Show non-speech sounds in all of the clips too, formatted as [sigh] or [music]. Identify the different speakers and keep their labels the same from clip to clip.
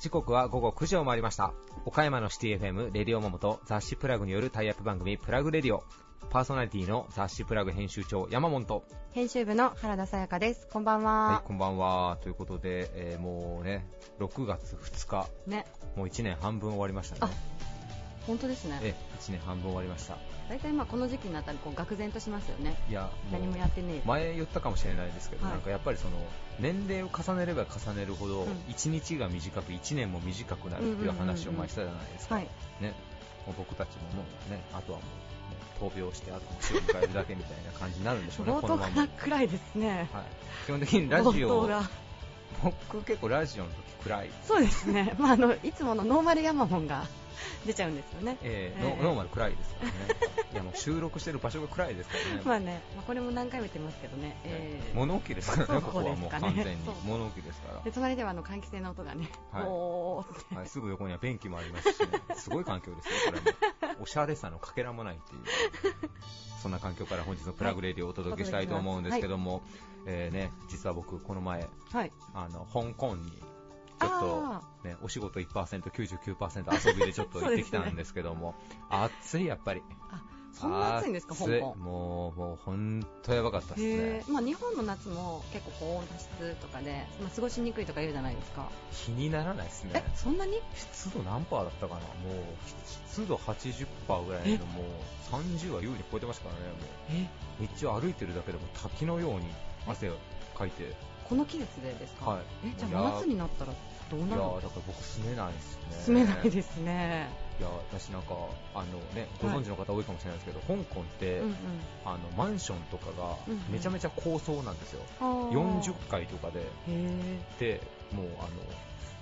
Speaker 1: 時刻は午後9時を回りました。岡山のシティ FM レディオモモと雑誌プラグによるタイアップ番組プラグレディオ。パーソナリティの雑誌プラグ編集長山本。と
Speaker 2: 編集部の原田さやかです。こんばんは。
Speaker 1: はいこんばんは。ということで、えーもうね6月2日。
Speaker 2: ね。
Speaker 1: もう1年半分終わりましたね
Speaker 2: 本当ですね。
Speaker 1: え1年半分終わりました。
Speaker 2: 大体まあこの時期になったらこう愕然としますよね。
Speaker 1: いやう
Speaker 2: 何もやってねえ。
Speaker 1: 前言ったかもしれないですけど、
Speaker 2: はい。
Speaker 1: なんかやっぱりその年齢を重ねれば重ねるほど、
Speaker 2: うん。
Speaker 1: 1日が短く1年も短くなるっていう話を前にしたじゃないですか、
Speaker 2: はい。
Speaker 1: ね、もう僕たちももうね、あとはもう、闘病して、あともう死を迎えるだけみたいな感じになるんでしょうね、[laughs]
Speaker 2: 冒頭か。ら暗いですね。
Speaker 1: はい、基本的にラジオ、僕結構ラジオの時暗い、
Speaker 2: そうですね。まああのいつものノーマルヤマモンが [laughs] 出ちゃうんですよね。
Speaker 1: えー
Speaker 2: ええ。
Speaker 1: ノノーマル暗いですからね。[laughs] いやもう収録してる場所が暗いですからね。
Speaker 2: まあね、まあ、これも何回も言ってますけどね、えー
Speaker 1: 物置ですからね、ここはもう完全に。物置ですから。
Speaker 2: で隣ではあの換気扇の音がね、
Speaker 1: はい。
Speaker 2: おーって。
Speaker 1: はい、すぐ横には便器もありますし、ね、すごい環境ですよ、これも。おしゃれさのかけらもないっていう、そんな環境から本日のプラグレディをお届けしたいと思うんですけども、えーね、実は僕、この前、
Speaker 2: はい。
Speaker 1: あの香港にちょっと
Speaker 2: あ、
Speaker 1: ね、お仕事1%、99%遊びでちょっと行ってきたんですけども、暑い、やっぱり。
Speaker 2: あそんな暑いんですか香港？
Speaker 1: もう、もう本当やばかったです
Speaker 2: へ
Speaker 1: ね
Speaker 2: ー。まあ、日本の夏も結構高温多湿とかで、まあ、過ごしにくいとか言うじゃないですか。
Speaker 1: 気にならないですね。
Speaker 2: え。そんなに？
Speaker 1: 湿度何パーだったかな？もう湿度80%ぐらいのもう30は優に超えてましたからねも
Speaker 2: え？
Speaker 1: う日中歩いてるだけでも滝のように汗をかいて。い
Speaker 2: この季節でですか、
Speaker 1: はい。
Speaker 2: えじゃあ真夏になったらどう
Speaker 1: や
Speaker 2: なるの？
Speaker 1: ーだから僕住めないですね。
Speaker 2: 住めないですね、
Speaker 1: いや私なんかあのねご存知の方多いかもしれないですけど、香港って、
Speaker 2: うんうん。
Speaker 1: あのマンションとかが
Speaker 2: うんうん。
Speaker 1: めちゃめちゃ高層なんですよ、
Speaker 2: あー。
Speaker 1: 40階とかで。
Speaker 2: へ
Speaker 1: でもうあの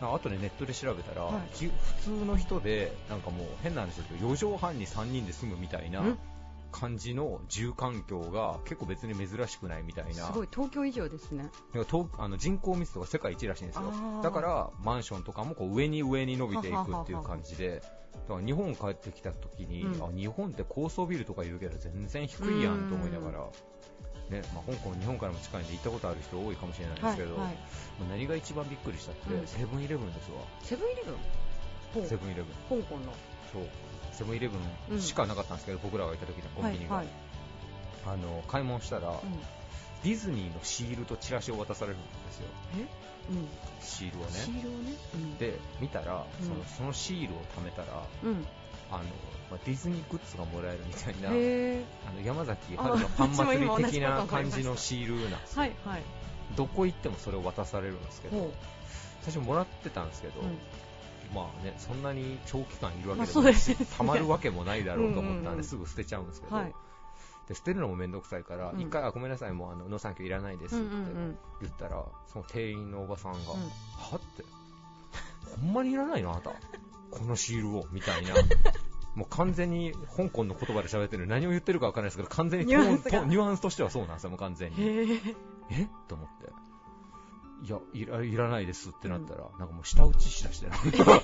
Speaker 1: なんか後でネットで調べたら、
Speaker 2: はい。
Speaker 1: き普通の人でなんかもう変な話ですけど4畳半に3人で住むみたいなん感じの住環境が結構別に珍しくないみたいな。
Speaker 2: すごい東京以上ですね。
Speaker 1: あの人口密度が世界一らしいんですよ。だからマンションとかもこう上に上に伸びていくっていう感じで。だから日本帰ってきた時に、
Speaker 2: うん。
Speaker 1: あ日本って高層ビルとか言うけど全然低いやんと思いながら、ねまあ、香港日本からも近いんで行ったことある人多いかもしれないですけど、
Speaker 2: はいはい、
Speaker 1: 何が一番びっくりしたって、
Speaker 2: うん。
Speaker 1: セブンイレブンですわ。
Speaker 2: セブンイレブン？
Speaker 1: セブンイレブン。
Speaker 2: 香港の。
Speaker 1: そうセブンイレブンしかなかったんですけど、僕らがいた時のコンビニが、
Speaker 2: はいはい。
Speaker 1: あの買い物したら、
Speaker 2: うん。
Speaker 1: ディズニーのシールとチラシを渡されるんですよ。
Speaker 2: え？うん。
Speaker 1: シールをね。
Speaker 2: シールをね？うん。
Speaker 1: で見たら、
Speaker 2: うん。
Speaker 1: そのそのシールを貯めたら
Speaker 2: うん。
Speaker 1: あの、まあ、ディズニーグッズがもらえるみたいなあの山崎春のパン祭り的な感じのシールなんですよ
Speaker 2: はいはい。
Speaker 1: どこ行ってもそれを渡されるんですけど最初もらってたんですけど、
Speaker 2: うん
Speaker 1: まあね、そんなに長期間いるわけでもないし、
Speaker 2: うですね。
Speaker 1: たまるわけもないだろうと思った
Speaker 2: うんうんうん。
Speaker 1: んですぐ捨てちゃうんですけど、
Speaker 2: はい。
Speaker 1: で捨てるのもめんどくさいから、
Speaker 2: うん。
Speaker 1: 一回、あごめんなさい、もうあのノーサンキューいらないです
Speaker 2: う
Speaker 1: って
Speaker 2: んうんうん。
Speaker 1: 言ったら、その店員のおばさんが、
Speaker 2: うん。
Speaker 1: はって、ほんまにいらないのあなた、このシールをみたいな。[laughs] もう完全に香港の言葉で喋ってる何を言ってるか分からないですけど完全に
Speaker 2: ニュ
Speaker 1: ニュアンスとしてはそうなんですよ、もう完全に。
Speaker 2: え？
Speaker 1: と思って。いやいら、いらないですってなったら、なんかもう舌打ちしだして、なんか
Speaker 2: そんなに？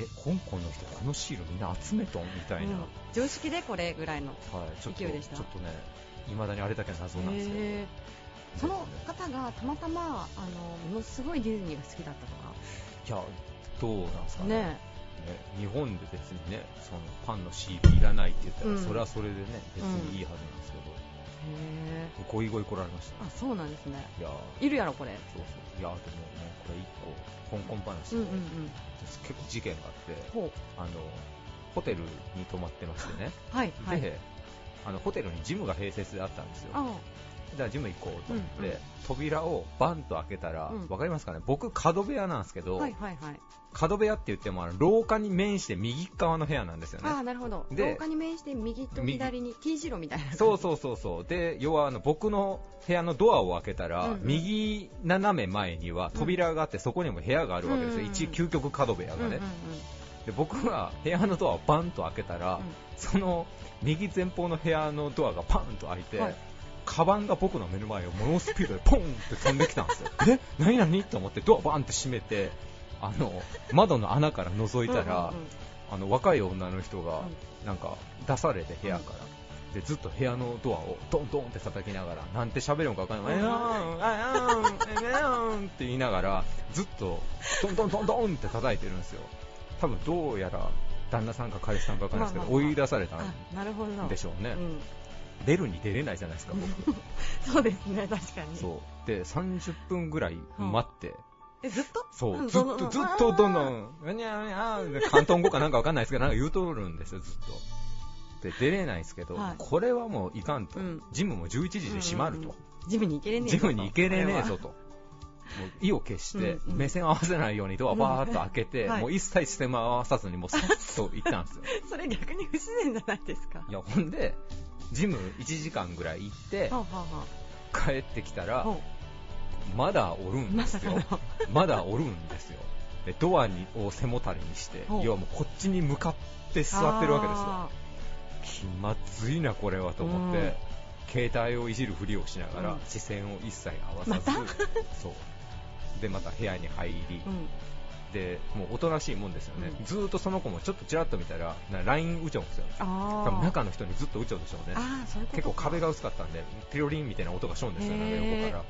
Speaker 1: え、香港の人このシールみんな集めとんみたいな、
Speaker 2: うん。常識でこれぐらいの
Speaker 1: はい、ちょっと、
Speaker 2: 勢いでした？
Speaker 1: ちょっとね、未だにあれだけは謎なんですよ。
Speaker 2: へえその方がたまたまあのものすごいディズニーが好きだったとか？
Speaker 1: いや、どうなんですかね。
Speaker 2: ね。
Speaker 1: ね日本で別にね、そのパンのシールいらないって言ったら、
Speaker 2: うん。
Speaker 1: それはそれでね、別にいいはずなんですけど、ゴイゴイ来られました。
Speaker 2: あそうなんですね
Speaker 1: いや、
Speaker 2: いるやろこれ
Speaker 1: そうそう。いや、でもね、これ一個、香港話で、
Speaker 2: うんうんうん
Speaker 1: 結構事件があって、
Speaker 2: ほう
Speaker 1: あの、ホテルに泊まってましてね。
Speaker 2: はいはい
Speaker 1: で、あのホテルにジムが併設であったんですよ。
Speaker 2: あ
Speaker 1: じゃあジム行こうと思って、
Speaker 2: うんうん。
Speaker 1: 扉をバンと開けたら、わ、
Speaker 2: うん。
Speaker 1: かりますかね？僕角部屋なんですけど、
Speaker 2: はいはいはい。
Speaker 1: 角部屋って言ってもあの廊下に面して右側の部屋なんですよね。
Speaker 2: ああなるほど。
Speaker 1: で
Speaker 2: 廊下に面して右と左に T 字路みたいな
Speaker 1: そうそうそうそう。で、要はあの僕の部屋のドアを開けたら、
Speaker 2: うんうん。
Speaker 1: 右斜め前には扉があって、そこにも部屋があるわけですよ。
Speaker 2: うんうん
Speaker 1: 一究極角部屋がね、
Speaker 2: うんうんうん。
Speaker 1: で。僕が部屋のドアをバンと開けたら、その右前方の部屋のドアがパンと開いて、
Speaker 2: はい
Speaker 1: カバンが僕の目の前を猛スピードでポンって飛んできたんですよ。え？何？何？と思ってドアバンって閉めて、あの、窓の穴から覗いたら、あの若い女の人がなんか出されて部屋から、でずっと部屋のドアをドンドンって叩きながらなんて喋るのか分からない「えーん。あーん。えーん」って言いながらずっとドンドンドンドンって叩いてるん。ですよ多分どうやら旦那さん。か彼氏さん。か分からないですけど、追い出されたん。でしょうね、
Speaker 2: うん、
Speaker 1: 出るに出れないじゃないですか僕。[laughs]
Speaker 2: そうですね確かに。
Speaker 1: そう。で30分ぐらい待って、
Speaker 2: えずっと？
Speaker 1: そう、
Speaker 2: ん
Speaker 1: ずっと、ずっとどんどん、うにゃうにゃー広東語かなんかわかんないですけど、なんか言うとるんですよ、ずっと。で、出れないんですけど、
Speaker 2: はい。
Speaker 1: これはもういかんと、
Speaker 2: うん。
Speaker 1: ジムも11時で閉まると、
Speaker 2: うんうんうん。ジムに行けれねえ
Speaker 1: ジ
Speaker 2: ぞと。
Speaker 1: ムに行けれねえぞ
Speaker 2: こと。
Speaker 1: と。もう意を決して、目線合わせないようにドアバーッと開けて、
Speaker 2: うんはい。
Speaker 1: もう一切視線も合わさずに、もうさっと行ったんですよ。[laughs]
Speaker 2: それ逆に不自然じゃないですか。
Speaker 1: いや、ほんで、ジム1時間ぐらい行って帰ってきたら、まだおる
Speaker 2: うんま
Speaker 1: ですよ。まだおるんですよ。でドアにを背もたれにして要はもうこっちに向かって座ってるわけですよ。
Speaker 2: あ
Speaker 1: 気まずいな、これはと思って、携帯をいじるふりをしながら、
Speaker 2: うん。
Speaker 1: 視線を一切合わさず、そう。で、また部屋に入り、で、もうおとなしいもんですよね。
Speaker 2: うん
Speaker 1: ずーっとその子もちょっとちらっと見たら、な LINE 打ちょんですよ。
Speaker 2: あ
Speaker 1: 多分
Speaker 2: ー
Speaker 1: 中の人にずっと打ちょんでしょうね。
Speaker 2: あーそういう
Speaker 1: 結構壁が薄かったんで、ピロリンみたいな音がしょんですよ、
Speaker 2: へー
Speaker 1: なんか横から。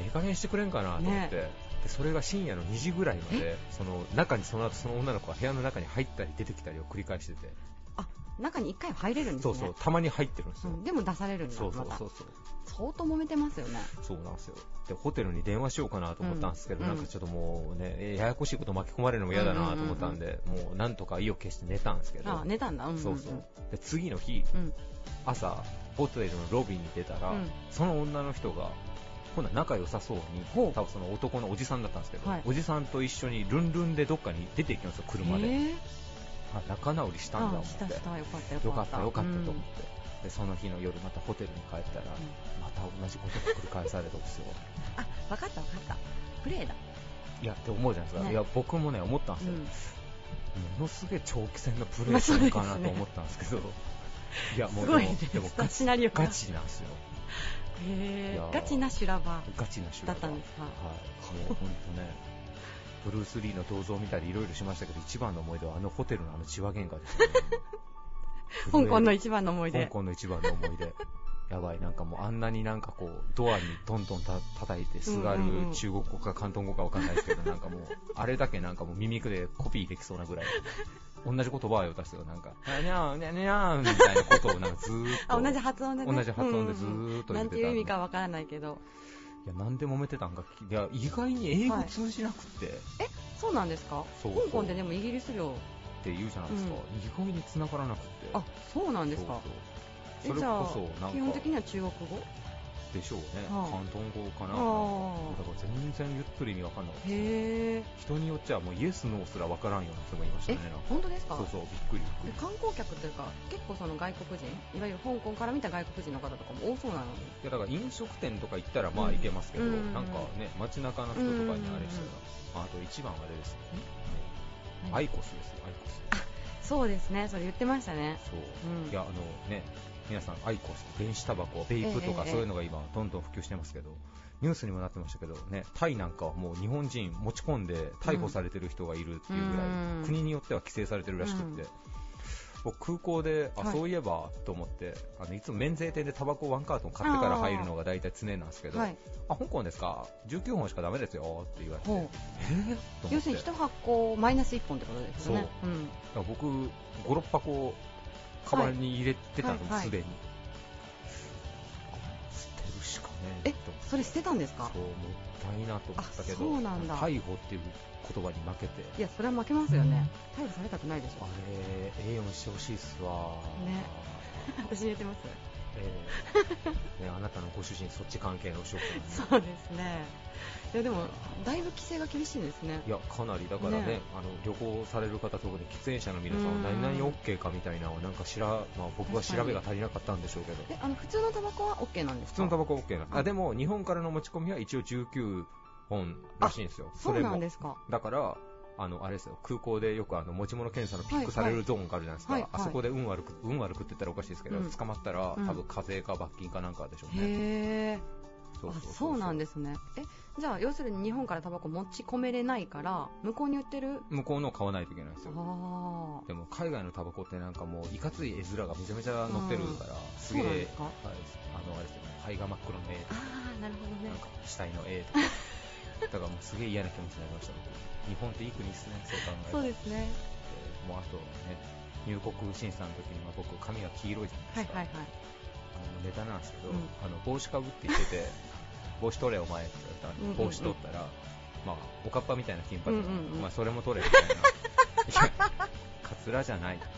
Speaker 1: ええ加減してくれんかなと思って、
Speaker 2: ね
Speaker 1: でそれが深夜の2時ぐらいまで、その中にその後その女の子が部屋の中に入ったり出てきたりを繰り返してて、
Speaker 2: あ中に一回は入れるんですね
Speaker 1: そうそう、たまに入ってるんですよ。
Speaker 2: うんでも出されるんだ
Speaker 1: そうそうそうそう。
Speaker 2: 相当揉めてますよね
Speaker 1: そうなんですよ。で、ホテルに電話しようかなと思ったんですけど、
Speaker 2: うん
Speaker 1: なんかちょっともうね、えややこしいこと巻き込まれるのも嫌だなと思ったんで、もうなんとか意を決して寝たんですけど、
Speaker 2: あ寝たんだ。うんうんうん。
Speaker 1: そうそう。で、次の日、
Speaker 2: うん。
Speaker 1: 朝、ホテルのロビーに出たら、
Speaker 2: うん。
Speaker 1: その女の人が、今度は仲良さそうに、多分その男のおじさんだったんですけど、
Speaker 2: はい。
Speaker 1: おじさんと一緒にルンルンでどっかに出ていきますよ、車で。
Speaker 2: へー。
Speaker 1: あ、仲直りしたんだ思
Speaker 2: あ
Speaker 1: って。
Speaker 2: よかった。
Speaker 1: よかったよかったと思っ
Speaker 2: うん。
Speaker 1: て、でその日の夜またホテルに帰ったら、また同じことが繰り返されたんですよ。
Speaker 2: あ分かった分かった。プレーだ。
Speaker 1: いやって思うじゃないですか、
Speaker 2: ね。
Speaker 1: いや僕もね思ったんですよ、
Speaker 2: うん。
Speaker 1: ものすげえ長期戦のプレ
Speaker 2: まあ
Speaker 1: ーするかなと思ったんですけど、[laughs] いやもう
Speaker 2: すごいね。
Speaker 1: でもでもガチガチなんですよ。
Speaker 2: へー。ガチな修羅場。
Speaker 1: ガチな手
Speaker 2: だったんですか。
Speaker 1: はい。もう本当ね。ブルース・リーの銅像を見たりいろいろしましたけど一番の思い出はあのホテルのあの血話喧嘩ですよ [laughs] ね。
Speaker 2: 香港の一番の思い出。
Speaker 1: 香港の一番の思い出やばい。なんかもうあんなになんかこうドアにどんどんた叩いてすがる
Speaker 2: うんうんうん。
Speaker 1: 中国語か広東語かわかんないですけどなんかもうあれだけなんかもう耳くでコピーできそうなぐらい。同じ言葉を出すよ。なんかにゃーにゃーにゃーみたいなことをなんかずーっと
Speaker 2: あ同じ発音でね。
Speaker 1: 同じ発音でず
Speaker 2: うんうん
Speaker 1: ーっと
Speaker 2: なんていう意味かわからないけど。
Speaker 1: いやなんで揉めてたんかいや意外に英語通じなくて、
Speaker 2: そうなんですか？
Speaker 1: そう。
Speaker 2: 香港ででもイギリス領
Speaker 1: って言うじゃないですか、意外に繋がらなくて。
Speaker 2: あそうなんですか？
Speaker 1: そうそうそれこそ
Speaker 2: 基本的には中国語？
Speaker 1: でしょうね、
Speaker 2: はあ。
Speaker 1: 広東語かな、
Speaker 2: あ。
Speaker 1: だから全然言ってる意味わかんなかった。ですね人によっちゃもうイエス、ノーすらわからんような人もいました
Speaker 2: え
Speaker 1: ね、
Speaker 2: 本当ですか？
Speaker 1: そうそう、びっくりびっくり。
Speaker 2: 観光客というか結構その外国人いわゆる香港から見た外国人の方とかも多そうなのに。
Speaker 1: いやだから飲食店とか行ったらまあ
Speaker 2: うん
Speaker 1: 行けますけど、
Speaker 2: うん
Speaker 1: なんかね、街中の人とかにあれしたら、ああと一番あれですよね、アイコスですよ、アイコス。
Speaker 2: そうですね。それ言ってましたね。
Speaker 1: そう、
Speaker 2: うん。
Speaker 1: いやあのね皆さんアイコス電子タバコベイプとか
Speaker 2: ええ
Speaker 1: そういうのが今どんどん普及してますけど、ニュースにもなってましたけどねタイなんかはもう日本人持ち込んで逮捕されてる人がいるっていうぐらい、
Speaker 2: うん。
Speaker 1: 国によっては規制されてるらしくって、
Speaker 2: うん。
Speaker 1: 僕空港であ、
Speaker 2: はい。
Speaker 1: そういえばと思ってあのいつも免税店でタバコワンカートン買ってから入るのが大体常なんですけど、
Speaker 2: はい。
Speaker 1: あ香港ですか？19本しかダメですよって言われて、えー、
Speaker 2: 要するに1箱マイナス1本ってことですよね。
Speaker 1: そう。
Speaker 2: うん。
Speaker 1: 僕、5、6箱、カバンに入れてたの、
Speaker 2: はいはい。
Speaker 1: すでに。捨てるしかねえ
Speaker 2: それ捨てたんですか？
Speaker 1: そう、もったいなと思ったけど、
Speaker 2: あそうなんだ。
Speaker 1: 逮捕っていう言葉に負けて、
Speaker 2: いやそれは負けますよね。逮捕されたくないでしょ。
Speaker 1: あれ、栄養にしてほしいっすわ。
Speaker 2: ね。[laughs] 私言ってます
Speaker 1: えー [laughs] ね、あなたのご主人、そっち関係のお仕事なんで
Speaker 2: そうですね。いやでもだいぶ規制が厳しいんですね。
Speaker 1: いや、かなり、だからね、
Speaker 2: ね。
Speaker 1: あの旅行される方、特に喫煙者の皆さんは
Speaker 2: うん。
Speaker 1: 何々 OK かみたいななんかしら、まあ、僕は調べが足りなかったんでしょうけど、
Speaker 2: えあの普通のタバコは OK なんですか？
Speaker 1: 普通のタバコは OK なのあ。でも日本からの持ち込みは一応19本らしいんですよ、
Speaker 2: そうなん
Speaker 1: も
Speaker 2: ですか。
Speaker 1: だからあのあれですよ。空港でよくあの持ち物検査のピックされるゾーンがあるじゃないですか、
Speaker 2: はいはい。
Speaker 1: あそこで運悪く運悪くって言ったらおかしいですけど、
Speaker 2: うん。
Speaker 1: 捕まったら、
Speaker 2: うん。
Speaker 1: 多分課税か罰金かなんかでしょうね、
Speaker 2: へえ
Speaker 1: そうそうそう
Speaker 3: あそうなんですね。えじゃあ要するに日本からタバコ持ち込めれないから向こうに売ってる？
Speaker 1: 向こうの買わないといけないんですよ。
Speaker 3: あ
Speaker 1: でも海外のタバコってなんかもういかつい絵面がめちゃめちゃ載ってるから、すげえはい、あのあれですよね。肺が真っ黒の絵。
Speaker 3: ーあーなるほどね。
Speaker 1: なんか死体の絵とか [laughs] だからもうすげえ嫌な気持ちになりました僕日本っていい国ですね。そう考えると
Speaker 3: そうですね。
Speaker 1: えーもうあとね入国審査の時には僕髪が黄色いじゃないですか、
Speaker 3: はいはいはい。
Speaker 1: あのネタなんですけど、
Speaker 3: うん。
Speaker 1: あの帽子かぶって言ってて [laughs] 帽子取れお前って言われたんで
Speaker 3: うんうんうん。
Speaker 1: 帽子取ったら、まあ、おかっぱみたいな金髪、
Speaker 3: うんうんうん。
Speaker 1: まあ、それも取れみたいな。いやカツラじゃないみたい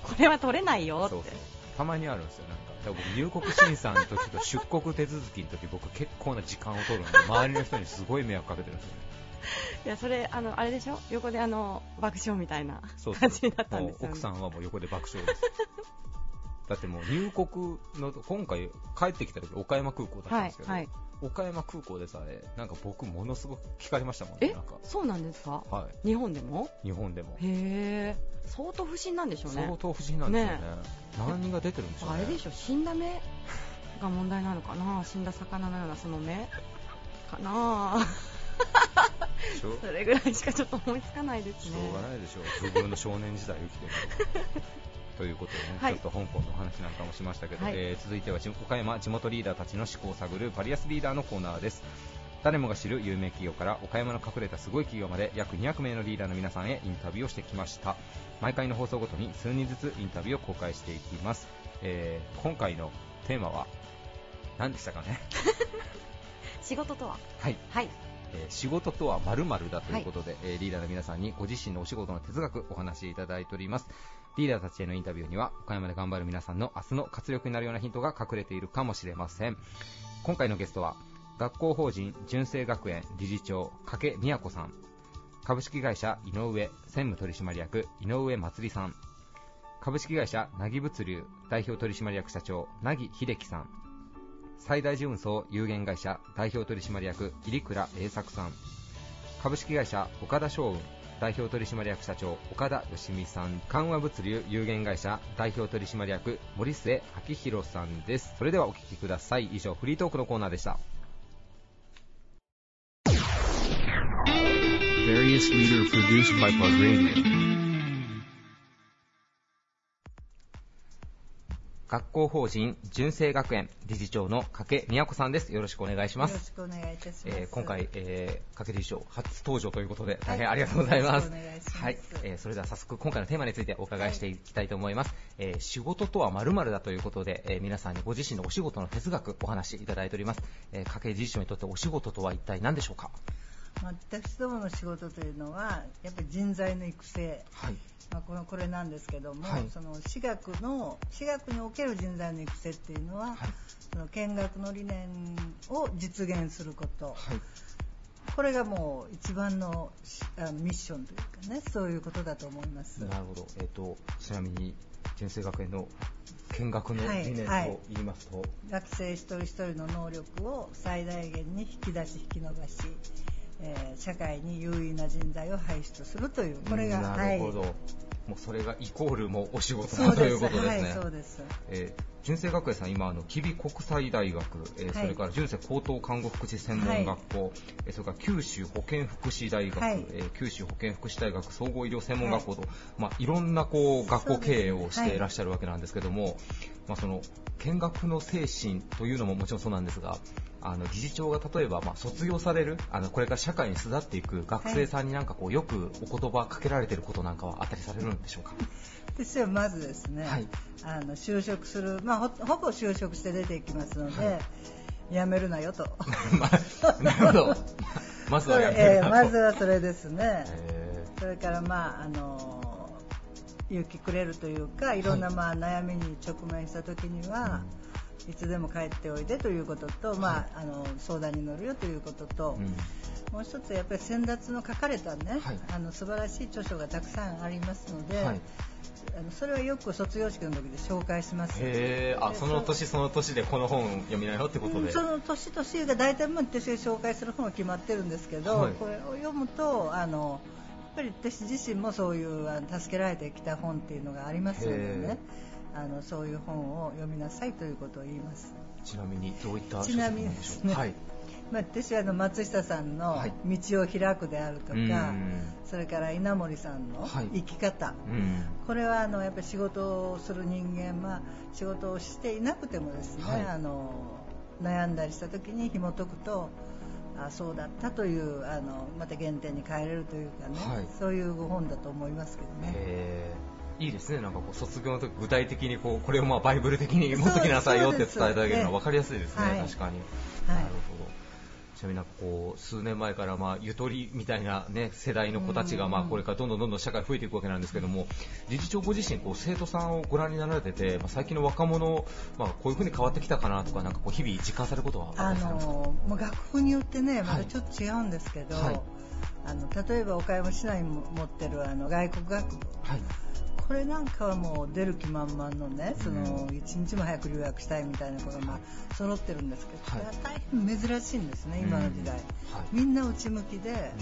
Speaker 1: [laughs]
Speaker 3: これは取れないよって。
Speaker 1: なそうそう。たまにあるんですよ。なんかだから僕入国審査の時と出国手続きの時僕結構な時間を取るんで周りの人にすごい迷惑かけてるんですよね。[laughs]
Speaker 3: いやそれあのあれでしょ？横であの爆笑みたいな感じになったんですよ、ね、
Speaker 1: 奥さんはもう横で爆笑ですだってもう入国の今回帰ってきた時岡山空港だったんですけど、
Speaker 3: はいはい
Speaker 1: 岡山空港でさえなんか僕ものすごく聞かれましたもんね
Speaker 3: え？
Speaker 1: なんか。
Speaker 3: そうなんですか？
Speaker 1: は
Speaker 3: 日本でも？
Speaker 1: い日本でも。
Speaker 3: へえ。相当不審なんでしょうね。
Speaker 1: 相当不審なんですよね。
Speaker 3: ね。
Speaker 1: 何人が出てるんでしょうね。
Speaker 3: あれでしょ死んだ目？が問題なのかな？死んだ魚のようなその目？かな？それぐらいしかちょっと思いつかないです
Speaker 1: し
Speaker 3: ね
Speaker 1: ょうがないでしょう。自分の少年時代を生きてるということでね、
Speaker 3: はい。
Speaker 1: ちょっと香港のお話なんかもしましたけど、
Speaker 3: はい。
Speaker 1: えー続いては地岡山地元リーダーたちの思考を探るバリアスリーダーのコーナーです。誰もが知る有名企業から岡山の隠れたすごい企業まで約200名のリーダーの皆さんへインタビューをしてきました。毎回の放送ごとに数人ずつインタビューを公開していきます、えー今回のテーマは何でしたかね？[laughs]
Speaker 3: 仕事とは？
Speaker 1: はい。
Speaker 3: はい
Speaker 1: えー仕事とは〇〇だということで、えーリーダーの皆さんにご自身のお仕事の哲学お話しいただいております。リーダーたちへのインタビューには岡山で頑張る皆さんの明日の活力になるようなヒントが隠れているかもしれません。今回のゲストは学校法人純正学園理事長加計美也子さん。株式会社井上専務取締役井上祭さん。株式会社なぎ物流代表取締役社長なぎ秀樹さん最大寺運送有限会社代表取締役入倉栄作さん。株式会社岡田商運代表取締役社長岡田義美さん。緩和物流有限会社代表取締役森末明宏さんです。それではお聞きください。以上フリートークのコーナーでした。学校法人純正学園理事長の加計美也子さんですよろしくお願いしま
Speaker 4: よろ
Speaker 1: す
Speaker 4: しくお願いいたします。
Speaker 1: えー今回、えー、加計理事長初登場ということで大変ありがとうございます。
Speaker 4: よろしくお願いします
Speaker 1: はい、えーそれでは早速今回のテーマについてお伺いしていきたいと思います。えー仕事とは〇〇だということで、えー皆さんにご自身のお仕事の哲学お話しいただいております。えー、加計理事長にとってお仕事とは一体何でしょうか？
Speaker 4: まあ私どもの仕事というのは、やっぱり人材の育成、
Speaker 1: はい。
Speaker 4: まあ、このこれなんですけども、
Speaker 1: はい
Speaker 4: その私学の私学における人材の育成っていうのは、
Speaker 1: はい
Speaker 4: その見学の理念を実現すること、
Speaker 1: はい。
Speaker 4: これがもう一番のしあのミッションというかね、そういうことだと思います。
Speaker 1: なるほど。えっ、とちなみに純正学園の見学の
Speaker 4: はい
Speaker 1: 理念
Speaker 4: はい
Speaker 1: と言いますと、
Speaker 4: 学生一人一人の能力を最大限に引き出し引き伸ばし、えー社会に有意な人材を輩出するというこれが
Speaker 1: なるほど。
Speaker 4: はい
Speaker 1: もうそれがイコールもうお仕事だということですね。
Speaker 4: はいそうです。
Speaker 1: えー純正学園さん、今、あの吉備国際大学、えー
Speaker 4: はい。
Speaker 1: それから純正高等看護福祉専門学校、えーそれから九州保健福祉大学、
Speaker 4: はい。
Speaker 1: えー九州保健福祉大学総合医療専門学校と、い。まあ、いろんなこう学校経営をしていらっしゃるわけなんですけども、まあ、その見学の精神というのももちろんそうなんですが、あの理事長が例えば、まあ、卒業されるあのこれから社会に巣立っていく学生さんになんかこうよくお言葉かけられていることなんかはあったりされるんでしょうか？
Speaker 4: 私はまずですね、
Speaker 1: はい
Speaker 4: あの就職する、まあ、ほほぼ就職して出ていきますので、
Speaker 1: は
Speaker 4: 辞めるなよと。[laughs]
Speaker 1: まあなるほど。まずはやめ
Speaker 4: えー
Speaker 1: るなと [laughs]
Speaker 4: まずはそれですね。
Speaker 1: へ
Speaker 4: それから、まあ、あの勇気くれるというかいろんな、まあ、悩みに直面した時には、いつでも帰っておいでということと、まあ、あの相談に乗るよということと、
Speaker 1: ーうん。
Speaker 4: もう一つやっぱり先達の書かれたね、
Speaker 1: はい。
Speaker 4: あの素晴らしい著書がたくさんありますので、
Speaker 1: はい。
Speaker 4: あのそれはよく卒業式の時で紹介します。
Speaker 1: へー。あ
Speaker 4: で
Speaker 1: その年その年でこの本読みなよってことで、
Speaker 4: うんその年々が大体もう私が紹介する本は決まってるんですけど、
Speaker 1: はい。
Speaker 4: これを読むとあのやっぱり私自身もそういう助けられてきた本っていうのがありますので
Speaker 1: へ
Speaker 4: ねあのそういう本を読みなさいということを言います。
Speaker 1: ちなみにどういった書籍んでしょう？
Speaker 4: ね
Speaker 1: はい。
Speaker 4: まあ、私はあの松下さんの
Speaker 1: はい「
Speaker 4: 道を開く」であるとか、
Speaker 1: うん。
Speaker 4: それから稲森さんの
Speaker 1: はい「
Speaker 4: 生き方」
Speaker 1: うん。
Speaker 4: これはあのやっぱり仕事をする人間は仕事をしていなくてもですね、
Speaker 1: はい。
Speaker 4: あの悩んだりした時に紐解くとあそうだったというあのまた原点に変えれるというかね、
Speaker 1: はい。
Speaker 4: そういうご本だと思いますけどね。
Speaker 1: えーいいですね、なんかこう卒業の時具体的にこうこれをまあバイブル的に持っときなさいよって伝えてあげるのは分かりやすいですね、
Speaker 4: はい。
Speaker 1: 確かに。
Speaker 4: はい。
Speaker 1: なるほど。ちなみになんかこう数年前からまあゆとりみたいな、ね、世代の子たちがまあこれからどんどんどんどん社会増えていくわけなんですけども理事長ご自身こう生徒さんをご覧になられてて、まあ、最近の若者、まあ、こういうふうに変わってきたかなとかなんかこう日々実感されることはありますか？
Speaker 4: のもう学部によってね、ま
Speaker 1: はい。
Speaker 4: たちょっと違うんですけど、
Speaker 1: はい
Speaker 4: あの例えば岡山市内に持ってるあの外国学部、
Speaker 1: はい。
Speaker 4: これなんかはもう出る気満々のね、その
Speaker 1: う
Speaker 4: 一日も早く留学したいみたいな子がまあ揃ってるんですけど、
Speaker 1: はい。
Speaker 4: これは大変珍しいんですね、今の時代。
Speaker 1: はい。
Speaker 4: みんな内向きで、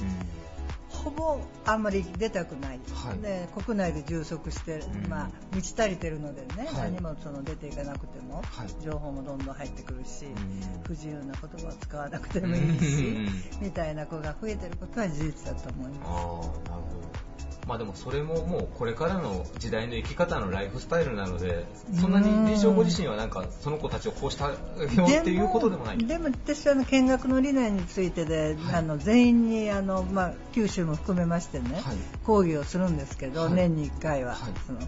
Speaker 4: ほぼあんまり出たくない、
Speaker 1: はい。
Speaker 4: で国内で充足して、
Speaker 1: うん。
Speaker 4: まあ、満ち足りてるのでね、
Speaker 1: はい。
Speaker 4: 何もその出ていかなくても、
Speaker 1: はい。
Speaker 4: 情報もどんどん入ってくるし、
Speaker 1: うん。
Speaker 4: 不自由な言葉を使わなくてもいいし、
Speaker 1: うん。
Speaker 4: みたいな子が増えてることは事実だと思い
Speaker 1: ああ
Speaker 4: ま
Speaker 1: なるほど。まあでもそれももうこれからの時代の生き方のライフスタイルなのでそんなに理事長ご自身はなんかその子たちをこうしたよ
Speaker 4: す。
Speaker 1: っていうことでもない。
Speaker 4: でも私は見学の理念についてで、
Speaker 1: はい。
Speaker 4: あの全員にあの、まあ、九州も含めましてね、
Speaker 1: はい。
Speaker 4: 講義をするんですけど、
Speaker 1: はい。
Speaker 4: 年に1回は、
Speaker 1: はい。
Speaker 4: その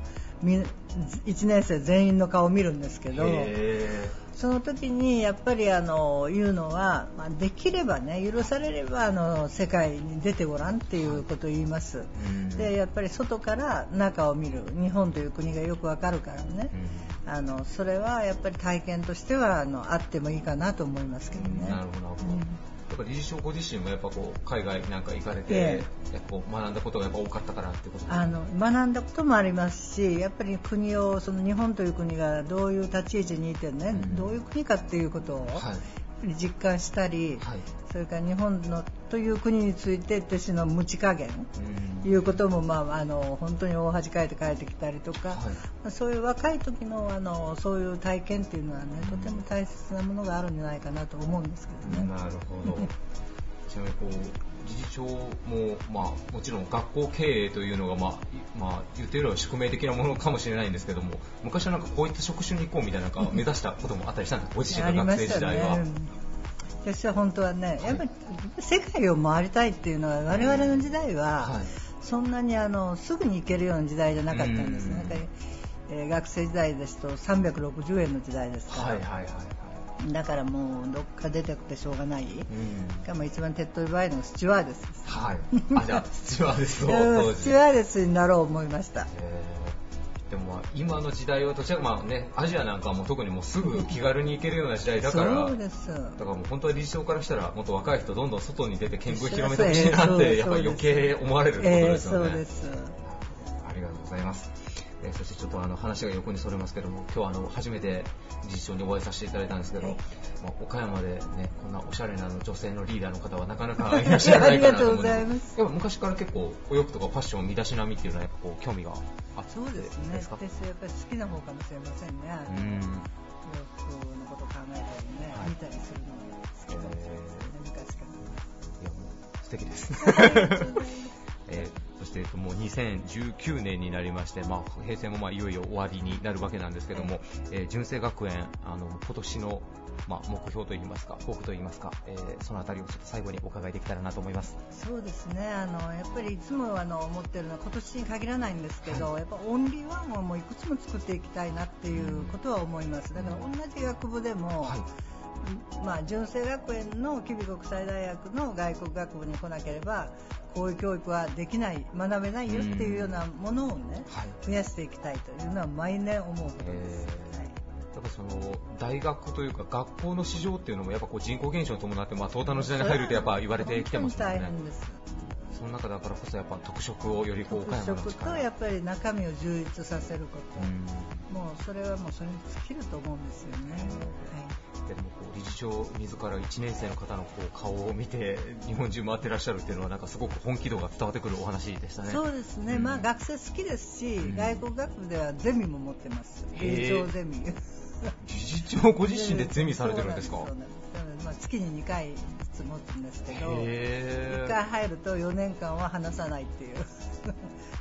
Speaker 4: み1年生全員の顔を見るんですけど。
Speaker 1: へ
Speaker 4: その時にやっぱりあの言うのは、まあ、できればね許されればあの世界に出てごらんっていうことを言います、
Speaker 1: うん。
Speaker 4: でやっぱり外から中を見る。日本という国がよくわかるからね、
Speaker 1: ー
Speaker 4: あのそれはやっぱり体験としてはあのあってもいいかなと思いますけどね。
Speaker 1: なるほど
Speaker 4: うん。
Speaker 1: やっぱ理事長ご自身もやっぱこう海外なんか行かれて、
Speaker 4: え。
Speaker 1: やっぱこう学んだことがやっぱ多かったからってことですか？
Speaker 4: あの学んだこともありますしやっぱり国をその日本という国がどういう立ち位置にいてね、
Speaker 1: うん。
Speaker 4: どういう国かっていうことを、
Speaker 1: はい
Speaker 4: り実感したり、
Speaker 1: はい
Speaker 4: それから日本のという国について私の無知加減
Speaker 1: うん
Speaker 4: いうことも、まあ、あの本当に大恥かいて帰ってきたりとか、
Speaker 1: はい
Speaker 4: まあそういう若い時のあのそういう体験っていうのはねとても大切なものがあるんじゃないかなと思うんですけどね。
Speaker 1: なるほど。ちなみにこう理事長も、まあ、もちろん学校経営というのが、まあいまあ、言ってみれば宿命的なものかもしれないんですけども昔はなんかこういった職種に行こうみたいななんか目指したこともあったりしたんですかご自身の学生時代は。
Speaker 4: ね。私は本当はね、やっぱり世界を回りたいっていうのは我々の時代は、
Speaker 1: はい
Speaker 4: そんなにあのすぐに行けるような時代じゃなかったんですね。えー学生時代ですと360円の時代ですから、
Speaker 1: はいはいはいはい。
Speaker 4: だからもうどっか出てくてしょうがない。
Speaker 1: うん
Speaker 4: がまあ一番手っ取り早いのがスチュワーデスです。
Speaker 1: はい。あ、じゃあ、スチュワーデスを。[laughs]
Speaker 4: スチュワーデスになろう思いました。
Speaker 1: えーでもまあ今の時代はどちらかまあねアジアなんかはもう特にもうすぐ気軽に行けるような時代だから
Speaker 4: そうです。
Speaker 1: だからもう本当は理事長からしたらもっと若い人どんどん外に出て見聞広めてほしいなってやっぱり余計思われるってこと
Speaker 4: えー
Speaker 1: ですよね。
Speaker 4: そうです。
Speaker 1: ありがとうございます。えーそしてちょっとあの話が横にそれますけども、今日はあの初めて理事長にお会いさせていただいたんですけど、
Speaker 4: はい
Speaker 1: まあ、岡山でねこんなおしゃれな女性のリーダーの方はなかなかいらっしゃらないかなと思うんです
Speaker 4: ありがとうございます
Speaker 1: やっぱ昔から結構お洋服とかファッション身だしなみっていうのはやっぱこう興味があって
Speaker 4: そうですね。
Speaker 1: ですか。
Speaker 4: 私やっぱり好きな方かもしれませんね。
Speaker 1: うん。
Speaker 4: 洋服のこと考えたりね、
Speaker 1: はい
Speaker 4: 見たりするのが好きだったですね、昔か
Speaker 1: いやもう素敵です。
Speaker 4: ら。
Speaker 1: えーもう2019年になりまして、まあ、平成もまあいよいよ終わりになるわけなんですけども、えー純正学園あの今年の、まあ、目標といいますか抱負といいますか、えーそのあたりをちょっと最後にお伺いできたらなと思います。
Speaker 4: そうですね。あのやっぱりいつもあの思ってるのは今年に限らないんですけど、やっぱオンリーワンをもういくつも作っていきたいなっていうことは思います。だから同じ学部でも。
Speaker 1: はい
Speaker 4: まあ、純正学園の吉備国際大学の外国学部に来なければこういう教育はできない学べないよっていうようなものをね、
Speaker 1: はい。
Speaker 4: 増やしていきたいというのは毎年思うことです、
Speaker 1: えー。
Speaker 4: はい
Speaker 1: やっぱその大学というか学校の市場っていうのもやっぱこう人口減少に伴って、まあ、淘汰の時代に入るとやっぱ言われてきてますもんね。
Speaker 4: 本当に大変です
Speaker 1: その中だからこそやっぱ特色をよりこう岡
Speaker 4: 特
Speaker 1: 山の力。
Speaker 4: 色とやっぱり中身を充実させること、
Speaker 1: うん。
Speaker 4: もうそれはもうそれに尽きると思うんですよね、
Speaker 1: でもこう理事長自ら1年生の方のこう顔を見て日本中回ってらっしゃるっていうのはなんかすごく本気度が伝わってくるお話でしたね。
Speaker 4: そうですね、
Speaker 1: うん。
Speaker 4: まあ学生好きですし、
Speaker 1: うん。
Speaker 4: 外国学部ではゼミも持ってます理事長ゼミ。
Speaker 1: 理事長ご自身でゼミされてるんですか？
Speaker 4: まあ、月に2回ずつ持つんですけど
Speaker 1: へ
Speaker 4: 1回入ると4年間は話さないっていう。[laughs]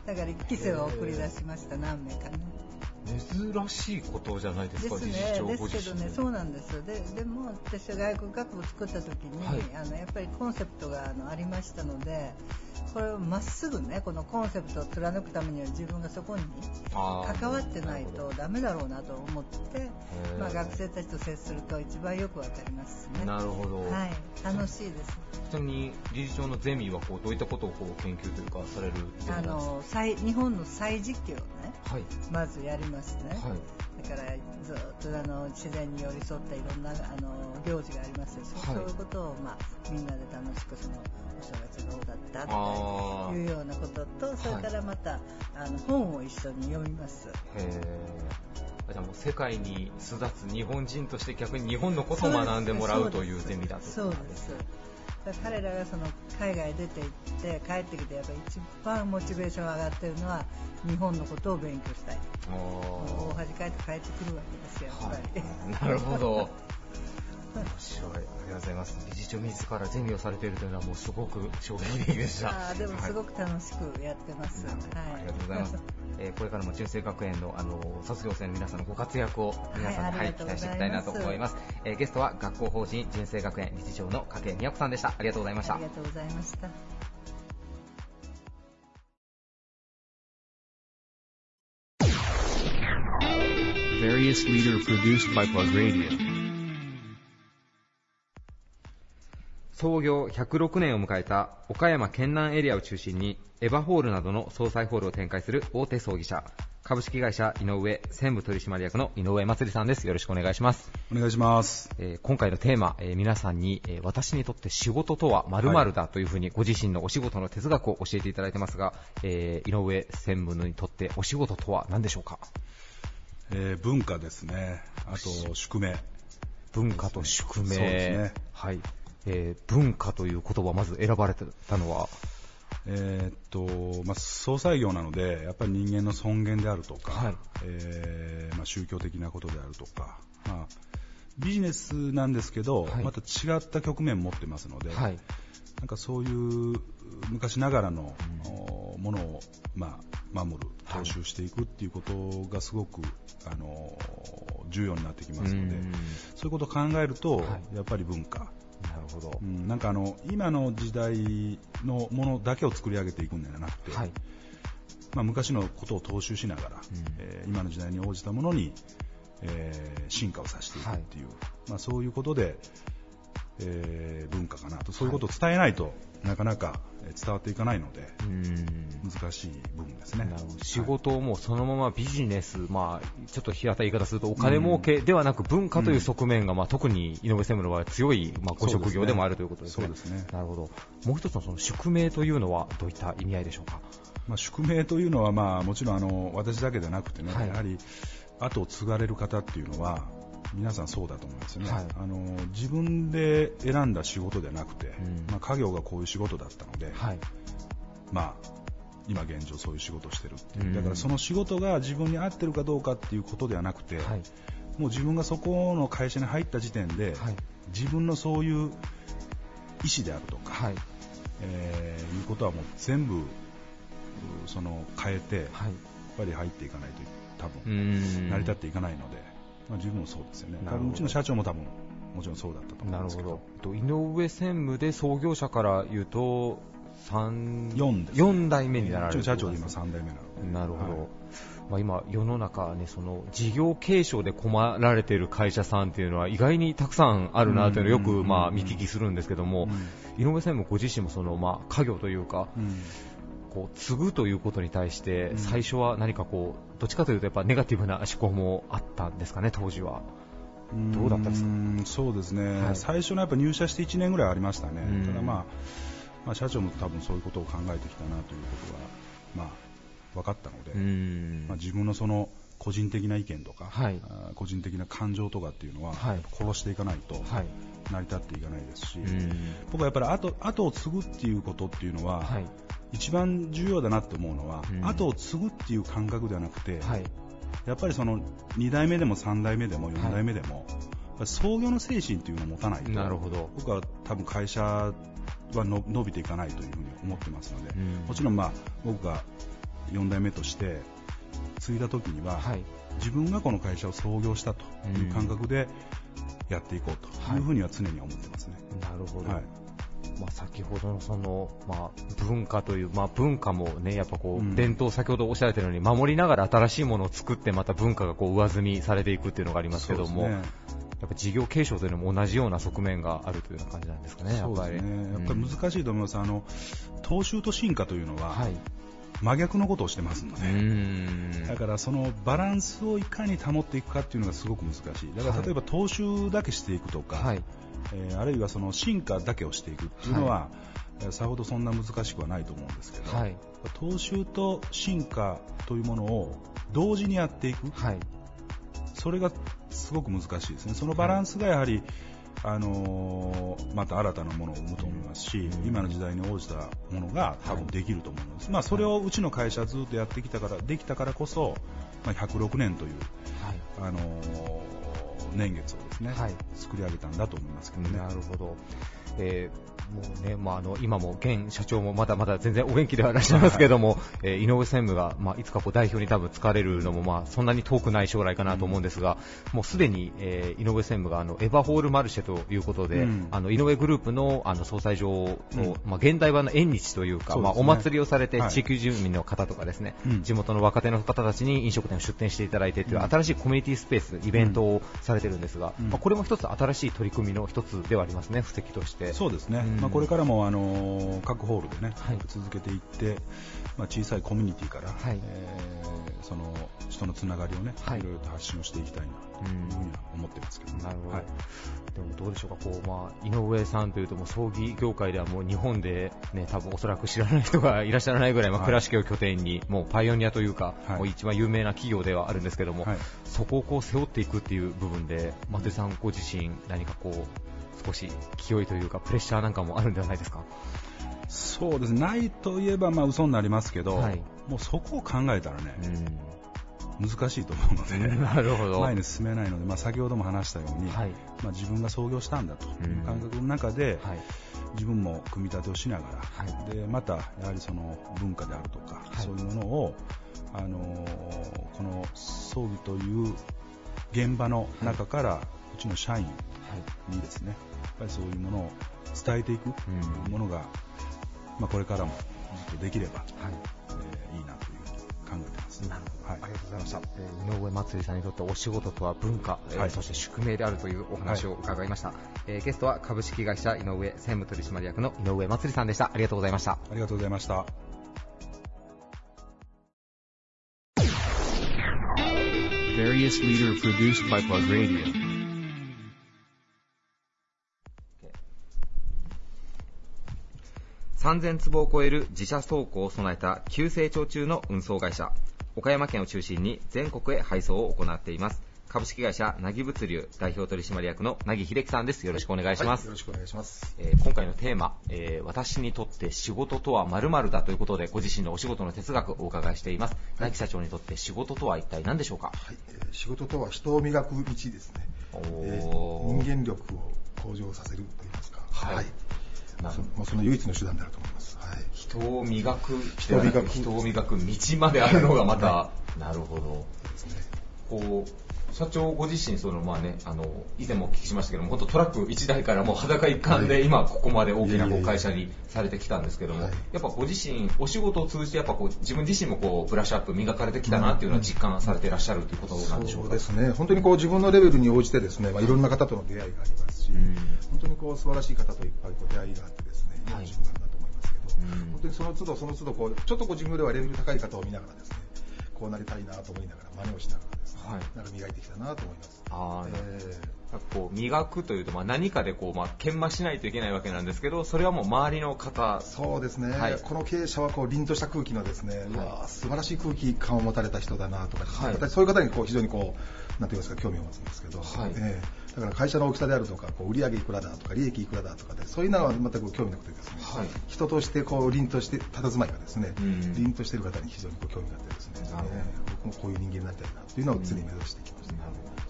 Speaker 4: だから1期生は送り出しました何名かね。
Speaker 1: 珍しいことじゃないでか、
Speaker 4: ですねですけどねそうなんですよ。ででも私は外国学部作った時に、
Speaker 1: はい。
Speaker 4: あのやっぱりコンセプトがあのありましたのでこれをまっすぐねこのコンセプトを貫くためには自分がそこに関わってないとダメだろうなと思って、
Speaker 1: ー。
Speaker 4: まあ、学生たちと接すると一番よくわかりますね。
Speaker 1: なるほど、
Speaker 4: はい。楽しいです。
Speaker 1: ちなみに理事長のゼミはこうどういったことをこう研究というかされる
Speaker 4: あの再日本の再実験をね
Speaker 1: はい。
Speaker 4: まずやりますね、
Speaker 1: はい。
Speaker 4: だからずっとあの自然に寄り添ったいろんなあの行事がありますよ、そう
Speaker 1: はい。
Speaker 4: そういうことを、まあ、みんなで楽しくそのお正月どうだったというようなこととそれからまた、あの本を一緒に読みます。
Speaker 1: じゃあもう世界に巣立つ日本人として逆に日本のことを学んでもらうというゼミだと
Speaker 4: そうです。彼らがその海外出て行って帰ってきてやっぱり一番モチベーション上がってるのは日本のことを勉強したい。大
Speaker 1: あ
Speaker 4: 恥かいて帰ってくるわけですよやっぱり、
Speaker 1: ーはい。なるほど面白い。ありがとうございます。理事長自らゼミをされているというのはもうすごく衝撃的でした。
Speaker 4: あーでもすご
Speaker 1: く、
Speaker 4: く楽しくやってます、はい。
Speaker 1: ありがとうございます、えーこれからも純正学園のあの卒業生の皆さんのご活躍を皆さんに、
Speaker 4: はい
Speaker 1: はい期待していきたいなと思います、えーゲストは学校法人純正学園理事長の加計美和子さんでした。ありがとうございました。
Speaker 4: ありがとうございました。
Speaker 5: Various leader produced by Plug Radio.
Speaker 1: 創業106年を迎えた岡山県南エリアを中心にエヴァホールなどの総裁ホールを展開する大手葬儀社株式会社井上専務取締役の井上祭さんです。よろしくお願いします、
Speaker 6: お願いします。
Speaker 1: えー今回のテーマ、えー皆さんに、えー私にとって仕事とは〇〇だというふうにご自身のお仕事の哲学を教えていただいてますが、えー井上専務にとってお仕事とは何でしょうか？
Speaker 6: えー文化ですね。あと宿命。
Speaker 1: 文化と宿命、
Speaker 6: そうですね。
Speaker 1: はいえー文化という言葉をまず選ばれてたのは？
Speaker 6: えーっと、まあ、総裁業なので、やっぱり人間の尊厳であるとか、
Speaker 1: はい。
Speaker 6: えーまあ、宗教的なことであるとか、まあ、ビジネスなんですけど、
Speaker 1: はい。
Speaker 6: また違った局面を持ってますので、
Speaker 1: はい。
Speaker 6: なんかそういう昔ながらの、おものを、まあ、守る、
Speaker 1: はい
Speaker 6: 踏襲していくっていうことがすごく、あの重要になってきますので
Speaker 1: うん、
Speaker 6: そういうことを考えると、
Speaker 1: はい。
Speaker 6: やっぱり文化、
Speaker 1: なるほど。
Speaker 6: う、ん、なんかあの今の時代のものだけを作り上げていくんではなくて、
Speaker 1: はい。
Speaker 6: まあ、昔のことを踏襲しながら、
Speaker 1: ん。
Speaker 6: えー今の時代に応じたものに、えー進化をさせていくっていう、まあ、そういうことで、えー文化かなと。そういうことを伝えないと、なかなかえー伝わっていかないので
Speaker 1: うん。
Speaker 6: 難しい部分ですね。
Speaker 1: 仕事をもうそのままビジネス、まあ、ちょっと平たい言い方するとお金儲けではなく文化という側面が、まあ、特に井上専務の場合は強い、まあ、ご職業でもあるということですね。
Speaker 6: そうですね。
Speaker 1: なるほど。もう一つのその宿命というのはどういった意味合いでしょうか？
Speaker 6: まあ、宿命というのは、まあ、もちろんあの私だけでなくてね、
Speaker 1: はい。
Speaker 6: やはり後を継がれる方っていうのは皆さんそうだと思いますよね、
Speaker 1: はい
Speaker 6: あの自分で選んだ仕事ではなくて、
Speaker 1: ん
Speaker 6: まあ、家業がこういう仕事だったので、
Speaker 1: はい。
Speaker 6: まあ、今現状そういう仕事をしてるっていう、
Speaker 1: うん
Speaker 6: だからその仕事が自分に合ってるかどうかっていうことではなくて、
Speaker 1: はい。
Speaker 6: もう自分がそこの会社に入った時点で、
Speaker 1: はい。
Speaker 6: 自分のそういう意思であるとか、
Speaker 1: はい。
Speaker 6: えーいうことはもう全部うその変えて、やっ
Speaker 1: はい。
Speaker 6: ぱり入っていかないと多
Speaker 1: う
Speaker 6: 分
Speaker 1: ん
Speaker 6: 成り立っていかないので、まあ、自分もそうですよね。うちの社長も多分もちろんそうだったと思うですけど。
Speaker 1: なんるほど。と井上専務で創業者から言うと、三
Speaker 6: 4です、
Speaker 1: 四代目になられる
Speaker 6: の社長で今3代目なので。
Speaker 1: なるほど、
Speaker 6: はい。
Speaker 1: まあ、今、世の中、ね、その事業継承で困られている会社さんっていうのは意外にたくさんあるなというのをよく、
Speaker 6: うん
Speaker 1: まあ、見聞きするんですけども、井上専務ご自身もその、まあ、家業というか、
Speaker 6: うん
Speaker 1: こう継ぐということに対して、
Speaker 6: うん。
Speaker 1: 最初は何かこう、どっちかというとやっぱネガティブな思考もあったんですかね、当時は。どうだったですか？
Speaker 6: うんそうですね、
Speaker 1: はい。
Speaker 6: 最初のやっぱ入社して1年ぐらいありましたね、
Speaker 1: うん。
Speaker 6: ただ、まあ、まあ社長も多分そういうことを考えてきたなということは、まあ、分かったので、
Speaker 1: うん。
Speaker 6: まあ、自分のその個人的な意見とか、
Speaker 1: はい。
Speaker 6: 個人的な感情とかっていうのは、
Speaker 1: はい。
Speaker 6: 殺していかないと
Speaker 1: はい。
Speaker 6: 成り立っていかないですし、
Speaker 1: うん。
Speaker 6: 僕はやっぱり後後を継ぐっていうことっていうのは、
Speaker 1: はい
Speaker 6: 一番重要だなって思うのは、
Speaker 1: うん
Speaker 6: 後を継ぐっていう感覚ではなくて、
Speaker 1: はい
Speaker 6: やっぱりその2代目でも3代目でも4代目でも、やっぱり創業の精神っていうのを持たないと
Speaker 1: なるほど。
Speaker 6: 僕は多分会社はの伸びていかないというふうに思ってますので、
Speaker 1: うん
Speaker 6: もちろんまあ僕が4代目として継いだ時には、
Speaker 1: はい。
Speaker 6: 自分がこの会社を創業したという感覚でやっていこうというふうには常に思ってますね。
Speaker 1: なるほど。
Speaker 6: はい
Speaker 1: まあ、先ほどのその、まあ、文化という、まあ、文化もね、やっぱこう、
Speaker 6: うん
Speaker 1: 伝統、先ほどおっしゃられたように、守りながら新しいものを作って、また文化がこう上積みされていくっていうのがありますけども、
Speaker 6: ね
Speaker 1: やっぱ事業継承というのも同じような側面があるというような感じなんですかね、やっぱり。
Speaker 6: ね。やっぱり難しいと思います。あの、踏襲と進化というのは、
Speaker 1: はい。
Speaker 6: 真逆のことをしてますの
Speaker 1: う
Speaker 6: で。だからそのバランスをいかに保っていくかっていうのがすごく難しい。だから例えば踏襲だけしていくとか、
Speaker 1: はい。
Speaker 6: えーあるいはその進化だけをしていくっていうのは、えーさほどそんな難しくはないと思うんですけど、
Speaker 1: はい。
Speaker 6: 踏襲と進化というものを同時にやっていく、
Speaker 1: はい。
Speaker 6: それがすごく難しいですね。そのバランスがやはり、あのーまた新たなものを生むと思いますし、
Speaker 1: うん
Speaker 6: 今の時代に応じたものが多分できると思うんです。まあそれをうちの会社はずっとやってきたから、できたからこそ、まあ、106年という、
Speaker 1: はい。
Speaker 6: あのー年月をですね、
Speaker 1: はい。
Speaker 6: 作り上げたんだと思いますけどね。
Speaker 1: なるほど。えーもうね、まあ、あの、今も現社長もまだまだ全然お元気ではいらっしゃいますけども、えー井上専務が、まあ、いつかこう代表に多分疲れるのも、まあ、そんなに遠くない将来かなと思うんですが、もうすでに、えー井上専務が、あの、エヴァホールマルシェということで、
Speaker 6: うん。
Speaker 1: あの、井上グループの、あの、総裁場の、
Speaker 6: うん。
Speaker 1: まあ、現代版の縁日というか、まあ、お祭りをされて、
Speaker 6: はい。
Speaker 1: 地域住民の方とかですね、
Speaker 6: うん。
Speaker 1: 地元の若手の方たちに飲食店を出店していただいてという
Speaker 6: うん。
Speaker 1: 新しいコミュニティスペース、イベントをされてるんですが、
Speaker 6: うん
Speaker 1: まあ、これも一つ新しい取り組みの一つではありますね、布石として。
Speaker 6: そうですね、
Speaker 1: うん。
Speaker 6: まあ、これからも、あのー各ホールでね、
Speaker 1: はい。
Speaker 6: 続けていって、まあ、小さいコミュニティから、
Speaker 1: はい。
Speaker 6: えーその人のつながりをね、
Speaker 1: はい。
Speaker 6: い、ろいろと発信をしていきたいな思ってますけどね。
Speaker 1: なるほど、
Speaker 6: はい。
Speaker 1: でもどうでしょうか、こうまあ、井上さんというと、もう葬儀業界ではもう日本で、ね、多分おそらく知らない人がいらっしゃらないぐらい、まあ、
Speaker 6: はい
Speaker 1: 倉敷を拠点に、もうパイオニアというか、
Speaker 6: はい。
Speaker 1: もう一番有名な企業ではあるんですけども、
Speaker 6: はい
Speaker 1: そこをこう背負っていくっていう部分で、松井さんご自身、何かこう、少し勢いというか、プレッシャーなんかもあるんではないですか？
Speaker 6: そうですね、ないといえばまあ嘘になりますけど、
Speaker 1: はい。
Speaker 6: もうそこを考えたらね、難しいと思うので、[laughs]
Speaker 1: なるほど。
Speaker 6: 前に進めないので、まあ、先ほども話したように、
Speaker 1: はい。
Speaker 6: まあ、自分が創業したんだという
Speaker 1: うん
Speaker 6: 感覚の中で、
Speaker 1: はい。
Speaker 6: 自分も組み立てをしながら、
Speaker 1: はい
Speaker 6: でまたやはりその文化であるとか、
Speaker 1: はい
Speaker 6: そういうものを、あのーこの葬儀という現場の中から、うちの社員にですねやっぱりそういうものを伝えていく
Speaker 1: うん
Speaker 6: ものが、まあ、これからもずっとできれば、
Speaker 1: はい。
Speaker 6: えーいいなと考えてます。
Speaker 1: なるほど、
Speaker 6: はい。
Speaker 1: ありがとうございました、えー井上祭さんにとってお仕事とは文化、えー
Speaker 6: はい
Speaker 1: そして宿命であるというお話を伺いました、えーゲストは株式会社井上専務取締役の井上祭さんでした。ありがとうございました。
Speaker 6: ありがとうございました。
Speaker 5: Various leader produced by Plug Radio.
Speaker 1: 3000坪を超える自社倉庫を備えた急成長中の運送会社。岡山県を中心に全国へ配送を行っています。株式会社なぎ物流代表取締役のなぎ秀樹さんです。よろしくお願いします、
Speaker 7: よろしくお願いします。
Speaker 1: えー今回のテーマ、えー私にとって仕事とは〇〇だということでご自身のお仕事の哲学をお伺いしています。なぎ社長にとって仕事とは一体何でしょうか？
Speaker 7: はい、えー仕事とは人を磨く道ですね。
Speaker 1: おー。
Speaker 7: えー人間力を向上させるといいますか。
Speaker 1: はい。なる
Speaker 7: そもうその唯一の手段であると思います。はい。
Speaker 1: 人を磨く、
Speaker 7: 人を磨く
Speaker 1: 人を磨く道まであるのがまた、なるほど。こう社長ご自身その、まあね、あの以前もお聞きしましたけども本当トラック1台からもう裸一貫で、
Speaker 7: はい。
Speaker 1: 今ここまで大きなこう会社にされてきたんですけども、
Speaker 7: はい。
Speaker 1: やっぱご自身お仕事を通じてやっぱこう自分自身もこうブラッシュアップ磨かれてきたなっていうのは実感されていらっしゃるということなんでしょうか。
Speaker 7: そうですね。本当にこう自分のレベルに応じてですね、まあ、いろんな方との出会いがありますし、
Speaker 1: うん。
Speaker 7: 本当にこう素晴らしい方といっぱいこう出会いがあってですね、今の瞬間だと思いますけど、
Speaker 1: うん。
Speaker 7: 本当にその都度その都度こう、ちょっとこう自分ではレベル高い方を見ながらですね、こうなりたいなと思いながら真似をしながらなんか磨いてきたなと思います。
Speaker 1: あー
Speaker 7: えー。
Speaker 1: なんかこう磨くというと、まあ、何かでこう、まあ、研磨しないといけないわけなんですけどそれはもう周りの方。
Speaker 7: そうですね、
Speaker 1: はい。
Speaker 7: この経営者はこう凛とした空気のですね、うわー素晴らしい空気感を持たれた人だなとか
Speaker 1: はい。
Speaker 7: 私そういう方にこう非常にこうなんて言いますか興味を持つんですけど、
Speaker 1: はい。
Speaker 7: ええ。だから会社の大きさであるとか、こう売上いくらだとか、利益いくらだとかで、そういうのは全く興味なくてですね、
Speaker 1: はい。
Speaker 7: 人としてこう凛として、佇まいがですね、
Speaker 1: うん。
Speaker 7: 凛としている方に非常にこう興味があってですね、
Speaker 1: な
Speaker 7: もこういう人間になりたいなというのを常に目指してきました。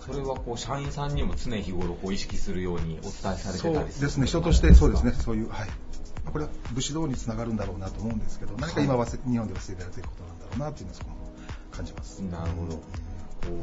Speaker 1: それはこう社員さんにも常日頃こう意識するようにお伝えされてたりする
Speaker 7: ですね、人としてそうですね、そういう、はい。まあこれは武士道につながるんだろうなと思うんですけど、何か今忘れ、日本で忘れられていることなんだろうなというのをそこも感じます。
Speaker 1: なるほど。こ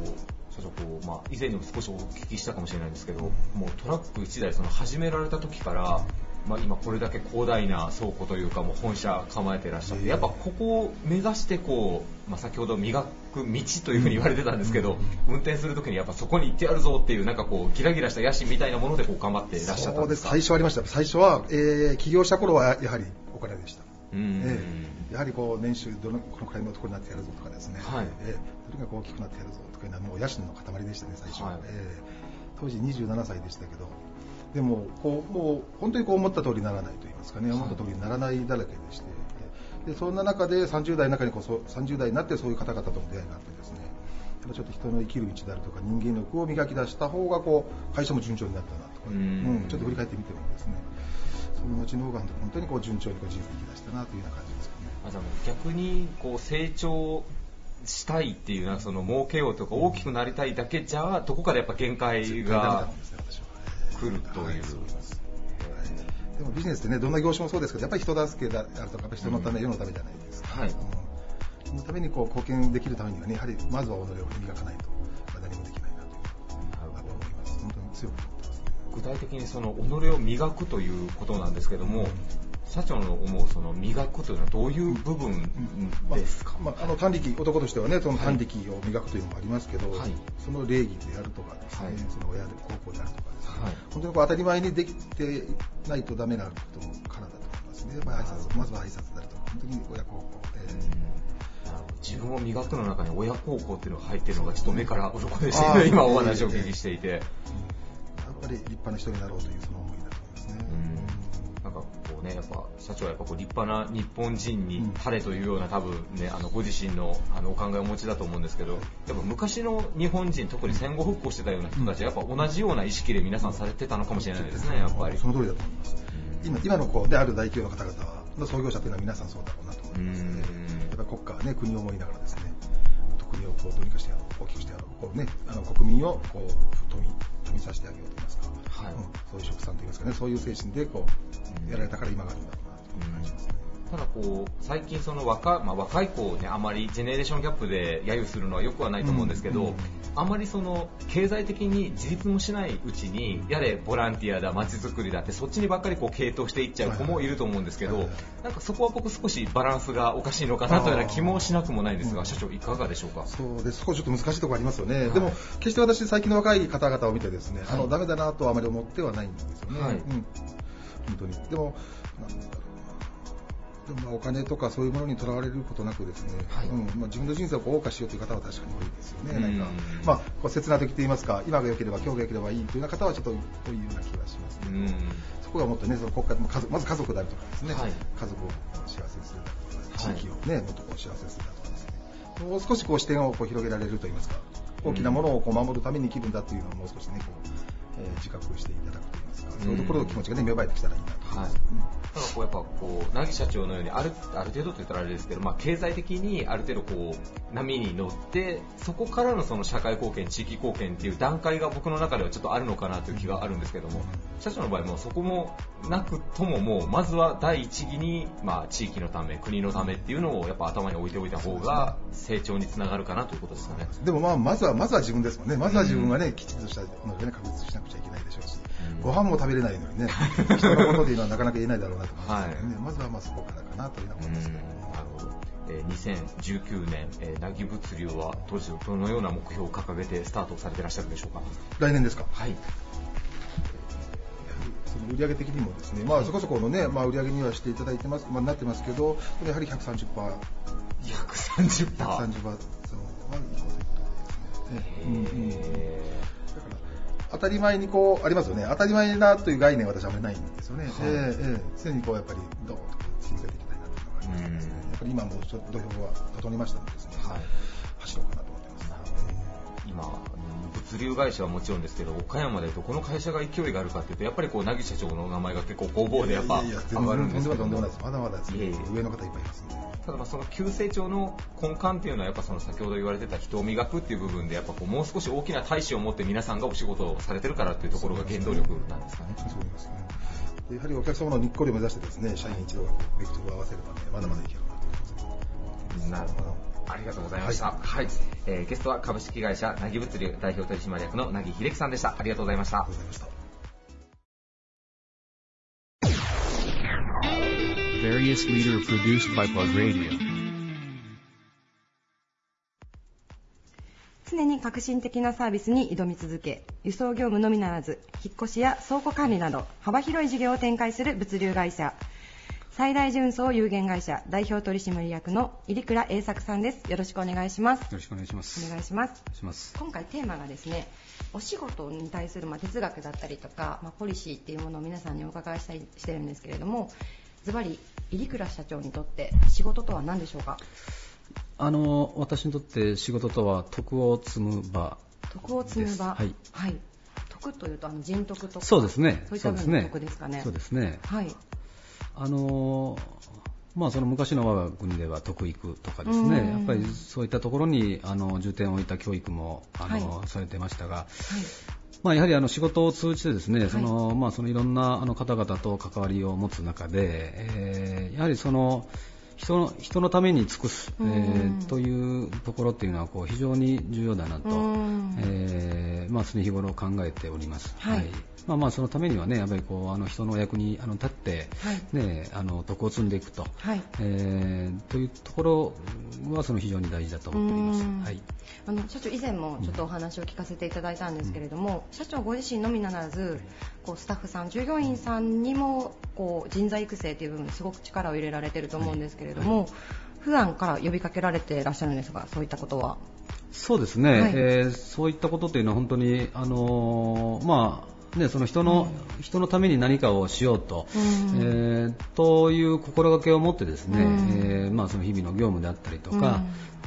Speaker 1: う、社長こう、まあ、以前にも少しお聞きしたかもしれないんですけど、もうトラック1台その始められた時から、まあ、今これだけ広大な倉庫というかもう本社構えていらっしゃって、やっぱここを目指してこう、まあ、先ほど磨く道というふうに言われてたんですけど、運転する時にやっぱそこに行ってやるぞっていうなんかこうギラギラした野心みたいなものでこう頑張っていらっしゃった
Speaker 7: そうです。
Speaker 1: か
Speaker 7: 最初ありました。最初は、えー起業した頃はやはりお金でした。
Speaker 1: うん。
Speaker 7: ええやはりこう年収どのこのくらいのところになってやるぞとかですね、
Speaker 1: はい。
Speaker 7: ええとにかく大きくなってやるぞとかいうのはもう野心の塊でしたね最初は、
Speaker 1: はい。
Speaker 7: ええ当時27歳でしたけどでもこうもう本当にこう思った通りにならないと言いますかね、思った通りにならないだらけでしてでそんな中で30代の中にこそ30代になってそういう方々との出会いがあってですね。やっぱちょっと人の生きる道であるとか人間力を磨き出した方がこう会社も順調になったなと。か、
Speaker 1: うん。
Speaker 7: うん。ちょっと振り返ってみてもですね。その後の方が本当にこう順調にこう人生生き出したなというような感じですかね。
Speaker 1: 逆にこう成長したいっていうなんかその儲けようとか大きくなりたいだけじゃどこかでやっぱ限界が来るという
Speaker 7: でもビジネスってねどんな業種もそうですけどやっぱり人助けであるとか人のため、世のためじゃないですか、
Speaker 1: はい。
Speaker 7: うん。そのためにこう貢献できるためにはねやはりまずは己を磨かないとまあ何もできないなというやっぱ思います。本当に強く思ってます。ね
Speaker 1: 具体的にその己を磨くということなんですけども、社長の思うその磨くというのはどういう部分ですか、
Speaker 7: まあ、あの短力男としてはねその短力を磨くというのもありますけど、
Speaker 1: はい。
Speaker 7: その礼儀であるとかですね、
Speaker 1: はい。
Speaker 7: その親で高校であるとかですね、
Speaker 1: はい。
Speaker 7: 本当にこう当たり前にできてないとダメなことからだと思いますね、まあ、挨拶まずは挨拶であるとか本当に親孝行で、
Speaker 1: 自分を磨くの中に親孝行っていうのが入ってるのがちょっと目から鱗でし
Speaker 7: あー。
Speaker 1: て今お話をお聞きしていて、
Speaker 7: やっぱり立派な人になろうというそのね、
Speaker 1: やっぱ社長はやっぱこう立派な日本人になれというような多分ね、あのご自身のあのお考えをお持ちだと思うんですけど、やっぱ昔の日本人、特に戦後復興してたような人たちはやっぱ同じような意識で皆さんされてたのかもしれないですね、やっぱり。
Speaker 7: その通りだと思います。今今のこうである大企業の方々の創業者というのは皆さんそうだろうなと思います、
Speaker 1: うん。
Speaker 7: やっぱり国家はね国を思いながらですね国をこうどうにかしてやろう大きくしてやろうこうねあの国民をこう富み富みさせてあげようと言いますか、
Speaker 1: はい
Speaker 7: うんそういう職さんと言いますかねそういう精神でこうやられたから今があるんだろうなという感じますね。
Speaker 1: ただこう最近その若,、まあ、若い子をねあまりジェネレーションギャップで揶揄するのはよくはないと思うんですけど、
Speaker 7: うん。うん
Speaker 1: あまりその経済的に自立もしないうちにやれボランティアだ街づくりだってそっちにばっかりこう系統していっちゃう子もいると思うんですけど、
Speaker 7: はいはい
Speaker 1: なんかそこは僕少しバランスがおかしいのかなというような気もしなくもないんですが、
Speaker 7: うん
Speaker 1: 社長いかがでしょうか？
Speaker 7: そうです、そこちょっと難しいところありますよね、
Speaker 1: はい。
Speaker 7: でも決して私、最近の若い方々を見て、ですね、あ
Speaker 1: はい
Speaker 7: のダメだなとはあまり思ってはないんですよね、
Speaker 1: はい。
Speaker 7: うん、本当に。でもなんだろう。なでもまあお金とかそういうものにとらわれることなくですね、
Speaker 1: はい。
Speaker 7: うん。まあ、自分の人生を謳歌しようという方は確かに多いですよね、
Speaker 1: うん。
Speaker 7: なんか、まあ、こう切な時と言いますか、今が良ければ今日が良ければいいというような方はちょっと多いような気がしますけど、
Speaker 1: うん。
Speaker 7: そこがもっとね、その国家家族まず家族であるとかですね、
Speaker 1: はい。
Speaker 7: 家族を幸せにするだとか、
Speaker 1: はい
Speaker 7: 地域をね、もっとこう幸せにするだとかですね、もう少しこう視点をこう広げられると言いますか、大きなものをこう守るために生きるんだというのをもう少しね、こうえー自覚していただくと言いますか、そういうところの気持ちがね、芽生えてきたらいいなと思い
Speaker 1: だこうやっぱこう、凪社長のようにある、ある程度と言ったらあれですけど、まあ経済的にある程度こう、波に乗って、そこからのその社会貢献、地域貢献っていう段階が僕の中ではちょっとあるのかなという気があるんですけども、社長の場合もそこもなくとももう、まずは第一義に、まあ地域のため、国のためっていうのをやっぱ頭に置いておいた方が成長につながるかなということですかね。
Speaker 7: でもまあ、まずは、まずは自分ですもんね。まずは自分はね、きちんとしたのでね、確実しなくちゃいけないでしょうし、ご飯も食べれないのにね、[laughs] 人のことでいうのはなかなか言えないだろうなと思いますけどね、まずはまあそこからかなというのは思いますけど。ね。
Speaker 1: えー2019年、えー、なぎ物流は当時どのような目標を掲げてスタートされていらっしゃるでしょうか？
Speaker 7: 来年ですか？
Speaker 1: はい。
Speaker 7: その売上的にもですね、まあそこそこのね、まあ売上にはしていただいてます、まあなってますけど、やはり130%、
Speaker 1: 130%。
Speaker 7: 130%そう。はいいことですね。うんうん。だから当たり前にこうありますよね。当たり前だという概念は私はあまりないんですよね。
Speaker 1: はい
Speaker 7: ええええ常にこうやっぱりどうとこう積み上げていきたいなというのがありますね。
Speaker 1: うん
Speaker 7: やっぱり今も土俵は整いましたのでですね、
Speaker 1: はい。
Speaker 7: 走ろうかなと思ってます。
Speaker 1: 今、物物流会社はもちろんですけど岡山でどこの会社が勢いがあるかっていうとやっぱりこう凪社長の名前が結構工房でやっぱ上がるんですけど。
Speaker 7: まだまだ上の方いっぱいいます。
Speaker 1: ただまあその急成長の根幹っていうのはやっぱその先ほど言われてた人を磨くっていう部分でやっぱこうもう少し大きな大志を持って皆さんがお仕事をされてるからっていうところが原動力なんですかね。
Speaker 7: そう思いますね。でやはりお客様のにっこりを目指してですね社員一同がベクトルを合わせればねまだまだいけるなと思います
Speaker 1: なるほど。ありがとうございました。はい。えーゲストは株式会社なぎ物流代表取締役のなぎ秀樹さんでした。ありがとうございました
Speaker 7: ありがとう。ございました
Speaker 5: Various leader produced by Plug Radio.
Speaker 2: 常に革新的なサービスに挑み続け輸送業務のみならず引っ越しや倉庫管理など幅広い事業を展開する物流会社最大純送有限会社代表取締役の入倉栄作さんですよろしくお願いします
Speaker 8: よろしくお願いします。
Speaker 2: お願いします。今回テーマがですねお仕事に対するまあ哲学だったりとか、まあ、ポリシーっていうものを皆さんにお伺いしたいしてるんですけれどもズバリ入倉社長にとって仕事とは何でしょうか？
Speaker 8: あの、私にとって仕事とは徳を積む場。
Speaker 2: 徳を積む場
Speaker 8: ですはい
Speaker 2: 徳というとあの人徳とか
Speaker 8: そうですね。
Speaker 2: そういった部分の徳ですかね
Speaker 8: そうですね。
Speaker 2: はい
Speaker 8: あの、まあ、その昔の我が国では徳育とかですね、
Speaker 2: うん。
Speaker 8: やっぱりそういったところにあの重点を置いた教育もあの、
Speaker 2: は
Speaker 8: されてましたが、
Speaker 2: はい。
Speaker 8: まあ、やはりあの仕事を通じてですね、そのまあ、そのいろんなあの方々と関わりを持つ中で、えーやはりその人の人のために尽くす、え
Speaker 2: うん。
Speaker 8: ーというところっていうのはこう非常に重要だなと、
Speaker 2: うん。
Speaker 8: えーまあ、常日頃考えております。
Speaker 2: はい。
Speaker 8: まあ、まあそのためにはね、やっぱりこうあの人のお役にあの立って、
Speaker 2: はい。
Speaker 8: ね、あの徳を積んでいくと、
Speaker 2: はい。
Speaker 8: えーというところはその非常に大事だと思っております。
Speaker 2: うん。
Speaker 8: はい。
Speaker 2: あの社長以前もちょっとお話を聞かせていただいたんですけれども、社長ご自身のみならずこうスタッフさん従業員さんにもこう人材育成という部分にすごく力を入れられていると思うんですけれども、普段から呼びかけられていらっしゃるんですがそういったことは
Speaker 8: そうですね、
Speaker 2: はい。
Speaker 8: えーそういったことというのは本当に、あのーまあね、その人の、人のために何かをしようと、
Speaker 2: うん。
Speaker 8: えーという心がけを持ってですね、
Speaker 2: うん。
Speaker 8: えーまあ、その日々の業務であったりとか、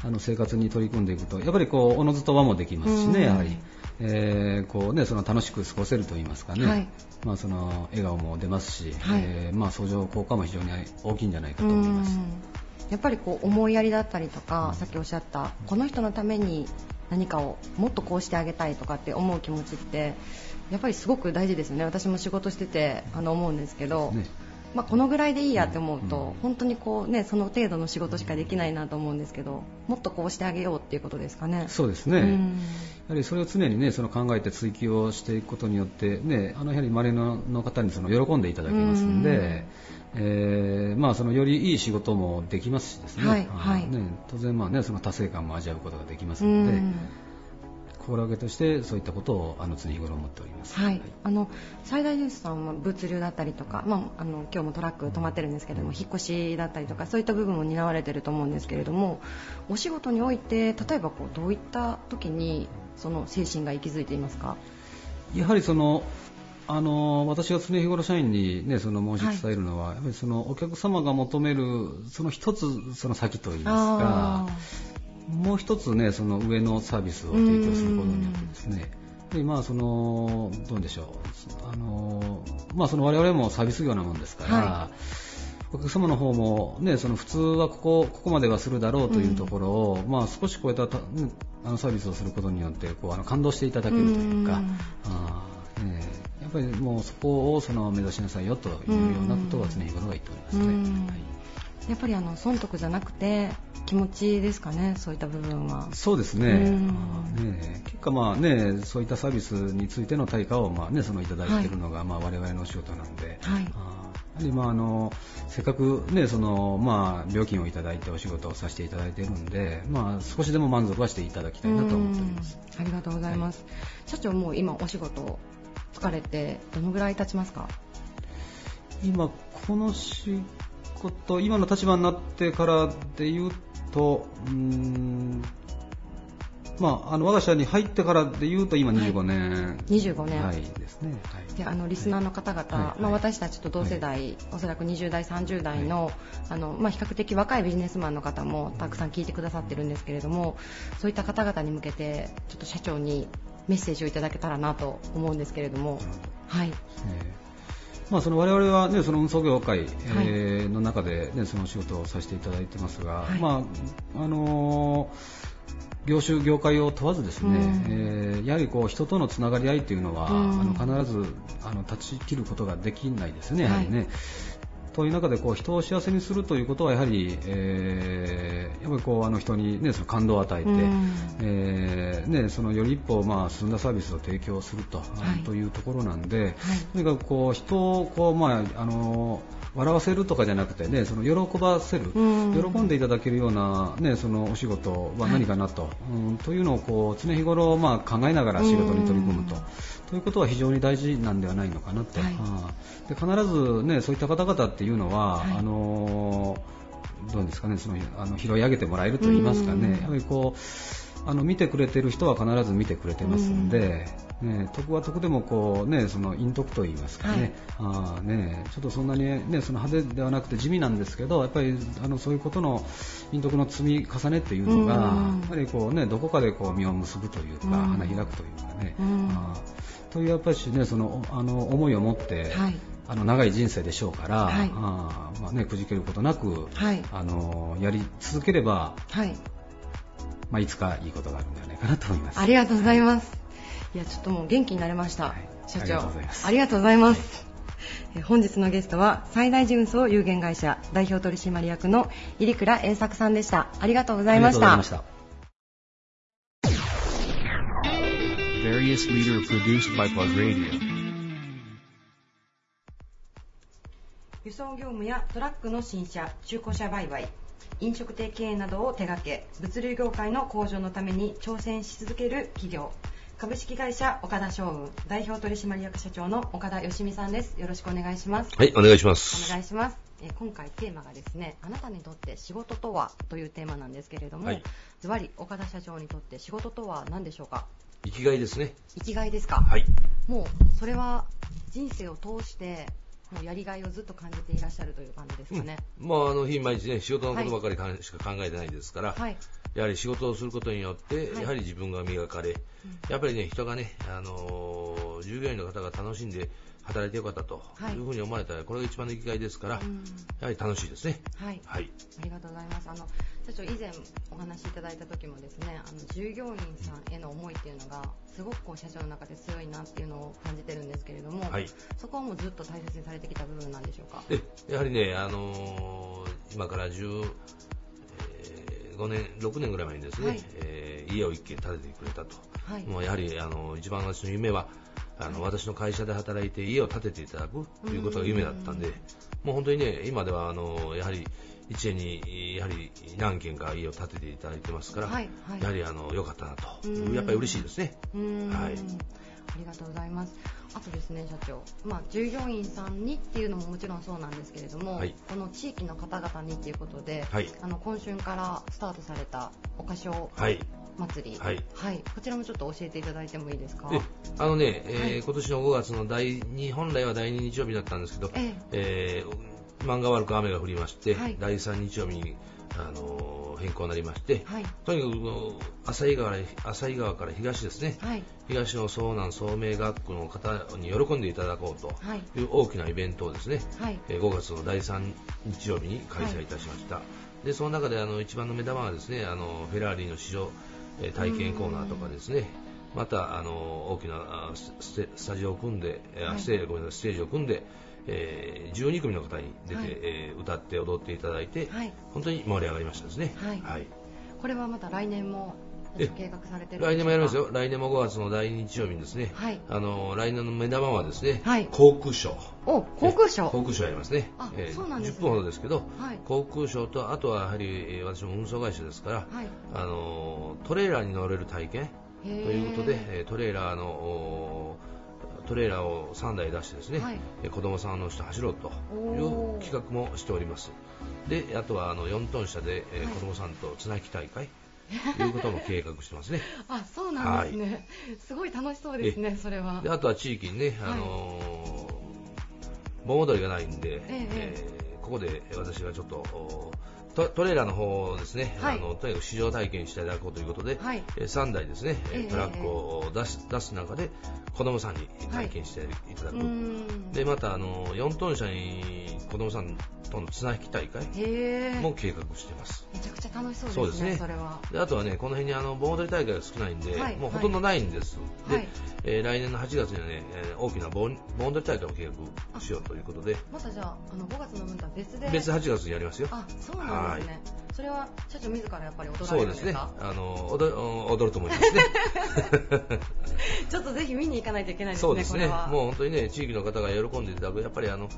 Speaker 8: あの生活に取り組んでいくとやっぱりこうおのずと和もできますしね、
Speaker 2: うん。
Speaker 8: やはり、えーこうね、その楽しく過ごせるといいますかね、
Speaker 2: はい。
Speaker 8: まあ、その笑顔も出ますし、
Speaker 2: はい。
Speaker 8: えーまあ、相乗効果も非常に大きいんじゃないかと思います。
Speaker 2: うんやっぱりこう思いやりだったりとか、さっきおっしゃったこの人のために何かをもっとこうしてあげたいとかって思う気持ちってやっぱりすごく大事ですよね。私も仕事しててあの思うんですけど、
Speaker 8: ね
Speaker 2: まあ、このぐらいでいいやって思うと、
Speaker 8: うん。
Speaker 2: 本当にこう、ね、その程度の仕事しかできないなと思うんですけどもっとこうしてあげようっていうことですかね。
Speaker 8: そうですね、
Speaker 2: うん。
Speaker 8: やはりそれを常にねその考えて追求をしていくことによってねあのやはり周りのの方にその喜んでいただけますんで、えーまあそのよりいい仕事もできますしですね、
Speaker 2: はいはい。
Speaker 8: ね当然まあねその達成感も味わうことができます
Speaker 2: う
Speaker 8: ので、
Speaker 2: ん
Speaker 8: 心がけとしてそういったことをあの常日頃思っております。
Speaker 2: はい、あの最大ニュースさんは物流だったりとか、まあ、あの今日もトラック止まってるんですけれども、引っ越しだったりとかそういった部分を担われていると思うんですけれどもお仕事において例えばこうどういった時にその精神が息づいていますか？
Speaker 8: やはりそのあの私が常日頃社員に、ね、その申し伝えるのは、やっぱりそのお客様が求めるその一つその先といいますかもう一つねその上のサービスを提供することによってですね。でまあそのどうでしょう。あのまあその我々もサービス業なもんですから、
Speaker 2: は
Speaker 8: お客様の方もねその普通はここここまではするだろうというところを、まあ少し超えたあのサービスをすることによってこうあの感動していただけるというか
Speaker 2: うん。
Speaker 8: あーねやっぱりもうそこをその目指しなさいよというようなことは常日頃は言っておりますね。
Speaker 2: うん。
Speaker 8: はい
Speaker 2: やっぱりあの損得じゃなくて気持ちですかねそういった部分は。
Speaker 8: そうですね。ね結果まあね、そういったサービスについての対価をまあね、そのいただいているのが、まあ我々の仕事なんで、
Speaker 2: はい。
Speaker 8: まああのせっかくね、そのまあ料金をいただいてお仕事をさせていただいているんで、まあ少しでも満足はしていただきたいなと思っております。
Speaker 2: うん。ありがとうございます、社長もう今お仕事疲れてどのぐらい経ちますか？
Speaker 8: 今この仕事、今の立場になってからで言うと、うーん。まあ、あの我が社に入ってからで言うと今25年、
Speaker 2: 25年、
Speaker 8: はいですね。はい。
Speaker 2: であのリスナーの方々、
Speaker 8: はい。
Speaker 2: まあ、私たちと同世代、おそらく20代、30代の,、あのまあ、比較的若いビジネスマンの方もたくさん聞いてくださってるんですけれどもそういった方々に向けてちょっと社長にメッセージをいただけたらなと思うんですけれども、はい。
Speaker 8: えーまあ、その我々は、ね、その運送業界、えーの中で、ね、その仕事をさせていただいてますが、
Speaker 2: はい。
Speaker 8: まああのー業種、業界を問わずですね、
Speaker 2: うん。
Speaker 8: えーやはりこう人とのつながり合いというのは、
Speaker 2: うん。
Speaker 8: あの必ずあの断ち切ることができないですね、やはりね。
Speaker 2: はい
Speaker 8: という中でこう人を幸せにするということはやはり、えーやっぱりこうあの人に、ね、その感動を与えて、
Speaker 2: うん。
Speaker 8: えーね、そのより一歩、まあ、進んだサービスを提供すると,、
Speaker 2: はい。
Speaker 8: というところなんで、
Speaker 2: はい。
Speaker 8: とにかくこう人をこう、まあ、あの笑わせるとかじゃなくて、ね、その喜ばせる、
Speaker 2: うん。
Speaker 8: 喜んでいただけるような、ね、そのお仕事は何かなと、うんというのをこう常日頃、まあ、考えながら仕事に取り組むと。ということは非常に大事なんではないのかなと、
Speaker 2: はい。
Speaker 8: で必ず、ね、そういった方々っていうのは、
Speaker 2: はい。
Speaker 8: あのどうですかねそのあの拾い上げてもらえると言いますかね、
Speaker 2: うん
Speaker 8: やはりこうあの見てくれてる人は必ず見てくれてますんで、ね、得は得でもこう、ね、その陰徳と言いますかね,、あーねちょっとそんなに、ね、その派手ではなくて地味なんですけどやっぱりあのそういうことの陰徳の積み重ねっていうのが、
Speaker 2: うん
Speaker 8: やっぱりこう、ね、どこかでこう実を結ぶというか、
Speaker 2: うん。
Speaker 8: 花開くというかね。
Speaker 2: うん。
Speaker 8: あーというやっぱりねそのあの思いを持って、
Speaker 2: はい
Speaker 8: あの長い人生でしょうから、
Speaker 2: はい
Speaker 8: あーまあね、くじけることなく、
Speaker 2: はい
Speaker 8: あのやり続ければ、
Speaker 2: はい。
Speaker 8: まあ、いつかいいことがあるんではないかなと思います。
Speaker 2: ありがとうございます。いや、ちょっともう元気になれました。
Speaker 8: はい
Speaker 2: 社長。
Speaker 8: ありがとうございます
Speaker 2: 本日のゲストは最大事運送有限会社代表取締役の入倉栄作さんでした。ありがとうございました。
Speaker 8: ありがとうございました。
Speaker 5: Various leader produced by Plug Radio.
Speaker 2: 輸送業務やトラックの新車、中古車売買、飲食店経営などを手掛け、物流業界の向上のために挑戦し続ける企業、株式会社岡田商運代表取締役社長の岡田義美さんです。よろしくお願いします。
Speaker 9: はい、お願いしま
Speaker 2: お
Speaker 9: す。
Speaker 2: 願いします。えー今回テーマがですね、あなたにとって仕事とはというテーマなんですけれども、
Speaker 9: はい
Speaker 2: ズバリ岡田社長にとって仕事とは何でしょうか？
Speaker 9: 生きがいですね。
Speaker 2: 生きがいですか？
Speaker 9: はい。
Speaker 2: もうそれは人生を通してもうやりがいをずっと感じていらっしゃるという感じですかね。
Speaker 9: まあ、あの日毎日ね、仕事のことばかりかんしか考えてないですから、
Speaker 2: はい。
Speaker 9: やはり仕事をすることによって、
Speaker 2: はい
Speaker 9: やはり自分が磨かれ、やっぱりね、人がね、あのー従業員の方が楽しんで働いてよかったと
Speaker 2: はい
Speaker 9: いうふうに思われたら、これが一番の生きがいですから、
Speaker 2: うん
Speaker 9: やはり楽しいですね。
Speaker 2: はい。
Speaker 9: はい。
Speaker 2: ありがとうございます。あの社長以前お話しいただいた時もですね、あの従業員さんへの思いっていうのがすごくこう社長の中で強いなっていうのを感じてるんですけれども、
Speaker 9: はい。
Speaker 2: そこはもうずっと大切にされてきた部分なんでしょうか？
Speaker 9: で、やはりね、あのー今から10、えー5年、6年ぐらい前にですね、
Speaker 2: はい
Speaker 9: えー家を一軒建ててくれたと。
Speaker 2: はい。
Speaker 9: もうやはりあの一番私の夢はあの、私の会社で働いて家を建てていただくということが夢だったんで、もう本当にね、今ではあのやはり一年にやはり何軒か家を建てていただいてますから、
Speaker 2: はいはい。
Speaker 9: やはりあの良かったなと。
Speaker 2: うん、
Speaker 9: やっぱり嬉しいですね。はい。
Speaker 2: ありがとうございます。あとですね、社長、まあ、従業員さんにっていうのももちろんそうなんですけれども、
Speaker 9: はい。
Speaker 2: この地域の方々にっていうことで、
Speaker 9: はい。
Speaker 2: あの今春からスタートされたお菓子を
Speaker 9: はい。
Speaker 2: 祭り、
Speaker 9: はい。
Speaker 2: こちらもちょっと教えていただいてもいいですか？
Speaker 9: であのね、えー
Speaker 2: はい。
Speaker 9: 今年の5月の第2、本来は第2日曜日だったんですけど、
Speaker 2: え
Speaker 9: え。ー、漫画悪く雨が降りまして、
Speaker 2: はい。
Speaker 9: 第3日曜日に、あのー変更になりまして、
Speaker 2: はい。
Speaker 9: とにかくもう浅井川から浅井川から東ですね、
Speaker 2: はい。
Speaker 9: 東の総南総明学区の方に喜んでいただこうと
Speaker 2: はい。
Speaker 9: いう大きなイベントをですね、
Speaker 2: はい。
Speaker 9: えー5月の第3日曜日に開催いたしました、でその中であの一番の目玉はですねあのフェラーリの試乗、えー体験コーナーとかですね。またあの大きなあスタジオを組んで、えー
Speaker 2: はい。
Speaker 9: ステージを組んで、えー12組の方に出て、
Speaker 2: はい。
Speaker 9: えー歌って踊っていただいて、
Speaker 2: はい。
Speaker 9: 本当に盛り上がりましたですね。
Speaker 2: はい。これはまた来年も
Speaker 9: え
Speaker 2: 計画されてる
Speaker 9: 来年もやりますよ。来年も5月の第2日曜日にですね、
Speaker 2: はい。
Speaker 9: あの来年の目玉はですね、
Speaker 2: はい。
Speaker 9: 航空ショー。
Speaker 2: お航空ショー。
Speaker 9: 航空ショーやりますね。
Speaker 2: あ
Speaker 9: えー
Speaker 2: そうなんですね。
Speaker 9: 10分ほどですけど、
Speaker 2: はい。
Speaker 9: 航空ショーと、あとはやはり、えー私も運送会社ですから、
Speaker 2: はい。
Speaker 9: あのトレーラーに乗れる体験
Speaker 2: へ
Speaker 9: と
Speaker 2: ー
Speaker 9: いうことで、えートレーラーのおトレーラーを3台出してですね、
Speaker 2: はい。
Speaker 9: えー子供さんの人走ろうという企画もしております。で、あとはあの4トン車で、え子供さんと綱引き大会と [laughs] いうことも計画してますね。[laughs]
Speaker 2: あそうなんですね、すごい楽しそうですねそれは。
Speaker 9: であとは地域にね、あのー盆踊りがないんで、
Speaker 2: ええ
Speaker 9: えーここで私がちょっとおトトレーラーの方をですね、
Speaker 2: はい。
Speaker 9: あのとにかく試乗体験していただこうということで、
Speaker 2: はい。
Speaker 9: えー3台ですね、えー
Speaker 2: ええ
Speaker 9: トラックを出す出す中で子供さんに体験していただく、
Speaker 2: うーん。
Speaker 9: でまたあの4トン車に子供さんとの綱引き大会も計画しています。
Speaker 2: めちゃくちゃ楽しそうですね
Speaker 9: ね。
Speaker 2: それは。
Speaker 9: であとはね、この辺にあの盆踊り大会が少ないんで、
Speaker 2: はい
Speaker 9: もうほとんどないんです、
Speaker 2: はい。
Speaker 9: でえー来年の8月にはね、えー大きな盆盆踊り大会を計画しようということで、
Speaker 2: またじゃああの5月の分とは別で。
Speaker 9: 別8月にやりますよ。
Speaker 2: あそうなんですね、それは社長自らやっぱり踊られ
Speaker 9: そうですね
Speaker 2: るんですか
Speaker 9: あの踊る踊ると思いますね。[laughs]
Speaker 2: ちょっとぜひ見に行かないといけないですね
Speaker 9: そうですね。もう本当にね、地域の方が喜んでいただく、やっぱりあの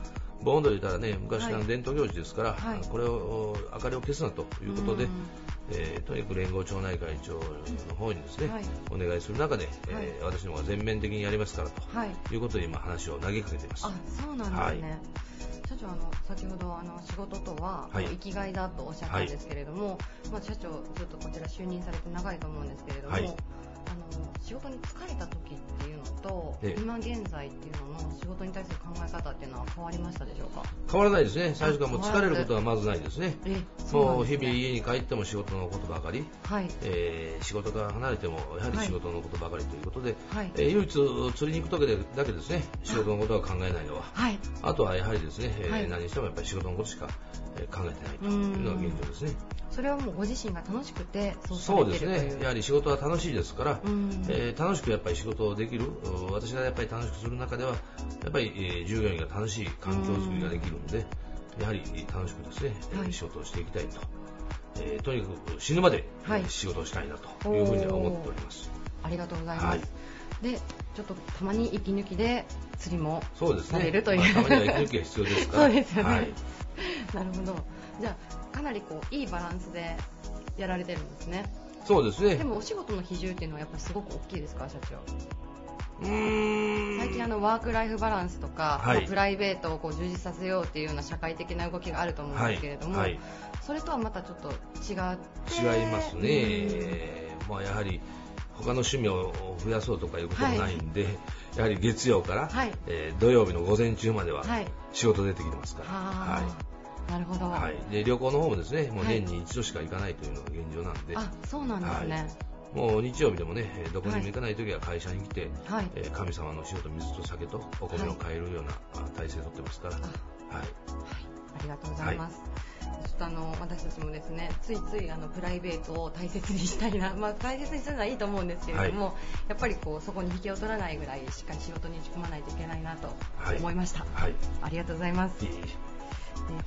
Speaker 9: 盆踊り言ったらね、昔
Speaker 2: はい。
Speaker 9: の伝統行事ですから、
Speaker 2: はい。
Speaker 9: これを明かりを消すなということで
Speaker 2: うん、
Speaker 9: えーとにかく連合町内会長の方にですね、
Speaker 2: はい。
Speaker 9: お願いする中で、えー私の方が全面的にやりますからと
Speaker 2: はい。
Speaker 9: いうことで今話を投げかけています。
Speaker 2: あそうなんですね、社長あの先ほどあの仕事とは、
Speaker 9: はい。
Speaker 2: 生きがいだとおっしゃったんですけれども、まあ、社長ずっとこちら就任されて長いと思うんですけれども、
Speaker 9: はい
Speaker 2: あの仕事に疲れた時っていうのと、
Speaker 9: ええ。
Speaker 2: 今現在っていうのの仕事に対する考え方っていうのは変わりましたでしょうか？
Speaker 9: 変わらないですね、最初からもう疲れることはまずないですね。もう日々家に帰っても仕事のことばかり、
Speaker 2: はい。
Speaker 9: えー仕事から離れてもやはり仕事のことばかりということで、
Speaker 2: はい。
Speaker 9: えー唯一釣りに行く時だけですね。仕事のことは考えないのは、
Speaker 2: はい。
Speaker 9: あとはやはりですね、えー
Speaker 2: はい。
Speaker 9: 何してもやっぱり仕事のことしか、えー考えてないというのが現状ですね。
Speaker 2: それはもうご自身が楽しくてそう
Speaker 9: ですね、やはり仕事は楽しいですから、
Speaker 2: うん。
Speaker 9: えー楽しくやっぱり仕事をできる、うん私がやっぱり楽しくする中では、やっぱり、えー従業員が楽しい環境づくりができるんで、やはり楽しくですね、えー
Speaker 2: はい。
Speaker 9: 仕事をしていきたいと、えーとにかく死ぬまで、
Speaker 2: はい。
Speaker 9: えー仕事をしたいなというふうには思っております。
Speaker 2: ありがとうございます、
Speaker 9: はい。
Speaker 2: でちょっとたまに息抜きで釣りも
Speaker 9: そうですね。
Speaker 2: されるという、
Speaker 9: まあたまには息抜きが必要ですから。[laughs]
Speaker 2: そうですよね、
Speaker 9: はい。
Speaker 2: なるほど。じゃあかなりこういいバランスでやられてるんですね
Speaker 9: そうですね。
Speaker 2: でもお仕事の比重っていうのはやっぱりすごく大きいですか社長？最近あのワークライフバランスとか、
Speaker 9: はい。
Speaker 2: まあプライベートをこう充実させようっていうような社会的な動きがあると思うんですけれども、
Speaker 9: はい。はい。
Speaker 2: それとはまたちょっと違って。
Speaker 9: 違いますね、まあ、やはり他の趣味を増やそうとかいうこともないんで、やはり月曜から、
Speaker 2: はい。
Speaker 9: えー土曜日の午前中までは
Speaker 2: はい。
Speaker 9: 仕事出てきてますから、
Speaker 2: はあ、なるほど、
Speaker 9: はい。はい、で旅行の方もですねもう
Speaker 2: はい。
Speaker 9: 年に一度しか行かないというのが現状なんで、
Speaker 2: あそうなんですね、
Speaker 9: もう日曜日でもねえーどこにも行かない時は会社に来て、
Speaker 2: はい。
Speaker 9: えー神様の塩と水と酒とお米を買えるようなあ体制をとってますから、はい。
Speaker 2: ありがとうございます。ちょっとあの私たちもですねついついあのプライベートを大切にしたいな、[laughs] まあ、大切にするのはいいと思うんですけれども、やっぱりこうそこに引きを取らないぐらいしっかり仕事に打ち込まないといけないなと思いました、
Speaker 9: はい。
Speaker 2: ありがとうございます、
Speaker 9: いい
Speaker 2: え。ー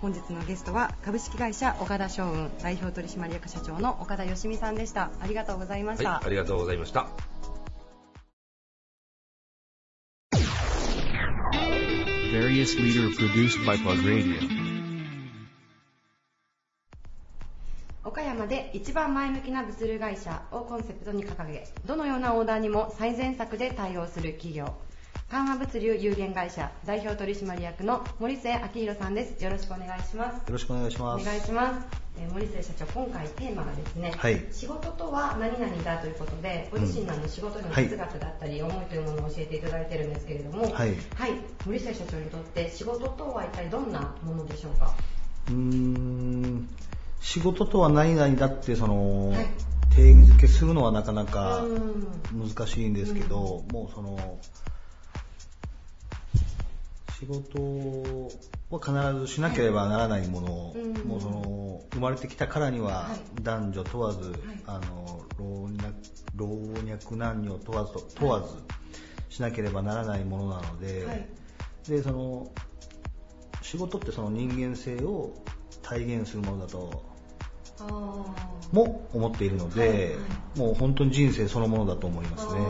Speaker 2: 本日のゲストは株式会社岡田商運代表取締役社長の岡田義美さんでした。ありがとうございました、
Speaker 9: はい、ありがとうございました。
Speaker 2: 岡山で一番前向きな物流会社をコンセプトに掲げどのようなオーダーにも最善策で対応する企業緩和物流有限会社代表取締役の森末明宏さんです。よろしくお願いします。
Speaker 10: よろしくお願いし
Speaker 2: お
Speaker 10: ます。
Speaker 2: 願いします、えー森末社長今回テーマがですね、
Speaker 10: はい。
Speaker 2: 仕事とは何々だということでご自身の仕事への哲学だったり、思いというものを教えていただいてるんですけれども
Speaker 10: はい。
Speaker 2: 森末社長にとって仕事とは一体どんなものでしょうか？
Speaker 10: うーん、仕事とは何々だって、その、
Speaker 2: はい。
Speaker 10: 定義づけするのはなかなか
Speaker 2: うん。
Speaker 10: 難しいんですけど、もうその、仕事は必ずしなければならないもの、
Speaker 2: うん。
Speaker 10: もうその、生まれてきたからには
Speaker 2: はい。
Speaker 10: 男女問わず、あの、老若、老若男女問わずと、問わずしなければならないものなので、
Speaker 2: はい。
Speaker 10: で、その、仕事ってその人間性を体現するものだとも思っているので、
Speaker 2: はいはい。
Speaker 10: もう本当に人生そのものだと思いますね。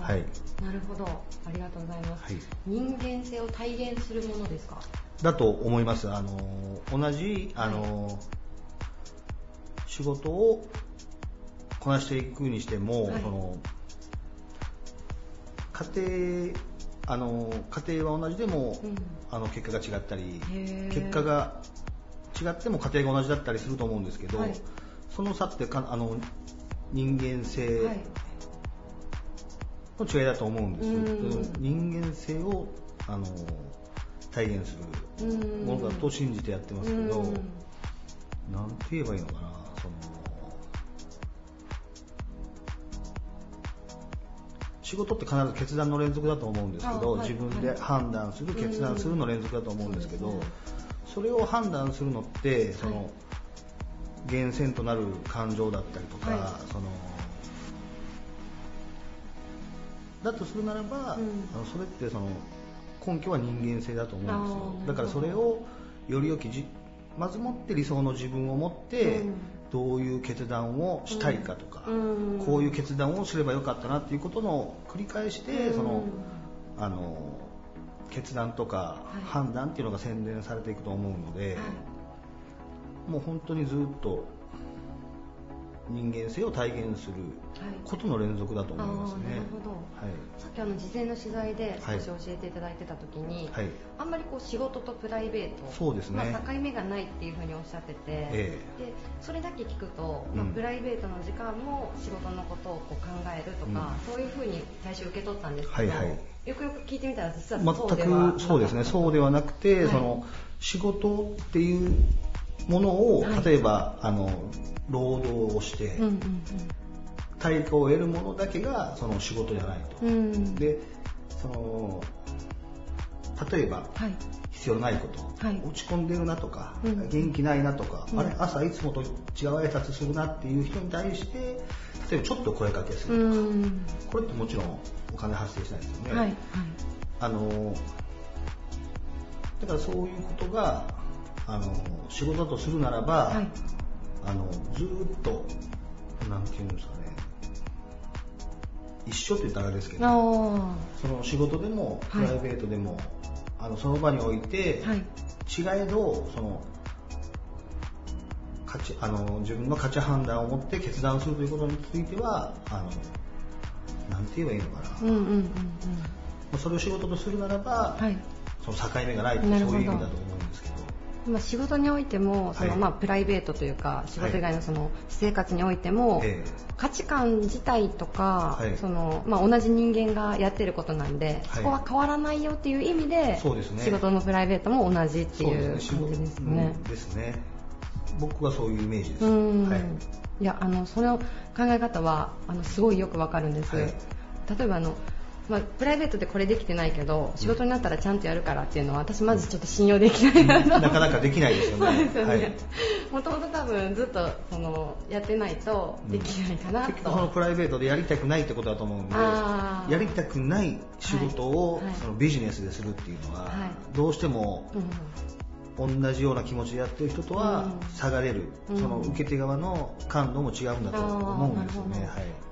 Speaker 10: はい。
Speaker 2: なるほど。ありがとうございます、
Speaker 10: はい。
Speaker 2: 人間性を体現するものですか？
Speaker 10: だと思います。あの、同じ、あの、仕事をこなしていくにしても、
Speaker 2: はい。
Speaker 10: その、家庭、あの、家庭は同じでも、
Speaker 2: うん。
Speaker 10: あの、結果が違ったり結果が違っても家庭が同じだったりすると思うんですけど、
Speaker 2: はい。
Speaker 10: その差ってか、あの、人間性、
Speaker 2: はい
Speaker 10: の違いだと思うんです。
Speaker 2: うん。
Speaker 10: 人間性をあの体現する
Speaker 2: うん。
Speaker 10: ものだと信じてやってますけど、
Speaker 2: うん。
Speaker 10: なんて言えばいいのかな、その仕事って必ず決断の連続だと思うんですけど、自分で判断する、決断するの連続だと思うんですけど、それを判断するのって、その、源泉となる感情だったりとか、
Speaker 2: は
Speaker 10: そのだとするならば、
Speaker 2: うん。
Speaker 10: あのそれってその根拠は人間性だと思うんですよ。だからそれをより良きじまずもって理想の自分を持って、
Speaker 2: うん。
Speaker 10: どういう決断をしたいかとか、
Speaker 2: うん。
Speaker 10: こういう決断をすればよかったなっていうことの繰り返しで、
Speaker 2: うん。
Speaker 10: そのあの決断とか
Speaker 2: い。
Speaker 10: 判断っていうのが洗練されていくと思うので、
Speaker 2: はい。
Speaker 10: もう本当にずっと人間性を体現することの連続だと思いますね。
Speaker 2: なるほど。
Speaker 10: はい。
Speaker 2: さっきあの事前の取材で
Speaker 10: はい。
Speaker 2: 少し教えていただいてた時に、
Speaker 10: はい。
Speaker 2: あんまりこう仕事とプライベート
Speaker 10: そうですね。
Speaker 2: まあ、境目がないっていうふうにおっしゃってて、
Speaker 10: え
Speaker 2: でそれだけ聞くと、
Speaker 10: うん。
Speaker 2: まあプライベートの時間も仕事のことをこう考えるとか、そういうふうに最初受け取ったんですけど、
Speaker 10: はいはい。
Speaker 2: よくよく聞いてみたら実は
Speaker 10: 全
Speaker 2: そうではなかった。
Speaker 10: くそうですね、そうではなくて、
Speaker 2: はい。
Speaker 10: その仕事っていうものを、
Speaker 2: はい。
Speaker 10: 例えばあの労働をして、
Speaker 2: うんうん
Speaker 10: 対価を得るものだけがその仕事じゃないと。
Speaker 2: うん。うん
Speaker 10: でその例えば、
Speaker 2: はい。
Speaker 10: 必要ないこと、
Speaker 2: はい。
Speaker 10: 落ち込んでるなとか、
Speaker 2: うん。
Speaker 10: 元気ないなとか、
Speaker 2: うん。
Speaker 10: あれ朝いつもと違う挨拶するなっていう人に対して例えばちょっと声かけす
Speaker 2: う
Speaker 10: るとか、
Speaker 2: ん。
Speaker 10: これってもちろんお金発生しないですよね、
Speaker 2: はい。はい。
Speaker 10: あのだからそういうことがあの仕事だとするならば、
Speaker 2: はい。
Speaker 10: あのずーっとなんていうんですかね。一緒って言ったらあれですけど
Speaker 2: あ
Speaker 10: その仕事でもプ
Speaker 2: はい。
Speaker 10: ライベートでも、あのその場において、
Speaker 2: ーはい。
Speaker 10: 違えどその価値あの自分の価値判断を持って決断するということについてはあのなんて言えばいいのかな、
Speaker 2: うんうんうんうん。
Speaker 10: まあそれを仕事とするならば、
Speaker 2: はい。
Speaker 10: その境目がないとそういう意味だと思うんです
Speaker 2: まあ、仕事においてもその、
Speaker 10: はい
Speaker 2: まあ、プライベートというか仕事以外のその私生活においても、
Speaker 10: え
Speaker 2: 価値観自体とか、
Speaker 10: はい。
Speaker 2: そのまあ、同じ人間がやってることなんで、そこは変わらないよっていう意味で
Speaker 10: そうですね。
Speaker 2: 仕事もプライベートも同じっていう感じですね。
Speaker 10: ね。僕はそういうイメージです、
Speaker 2: うん。
Speaker 10: はい。
Speaker 2: いやあのその考え方はあのすごいよくわかるんです、
Speaker 10: はい。
Speaker 2: 例えばあの、まあ、プライベートでこれできてないけど仕事になったらちゃんとやるからっていうのは私まずちょっと信用できないなと。
Speaker 10: なかなかできないですよね。[laughs]
Speaker 2: もともと多分ずっとそのやってないとできないかな
Speaker 10: 結局その
Speaker 2: と。
Speaker 10: プライベートでやりたくないってことだと思うんでやりたくない仕事を、そのビジネスでするっていうのは、
Speaker 2: はい。
Speaker 10: どうしても
Speaker 2: うん
Speaker 10: 同じような気持ちでやってる人とは
Speaker 2: うん。
Speaker 10: 差が出る、
Speaker 2: うん
Speaker 10: その受け手側の感度も違うんだと思うんですよね。はい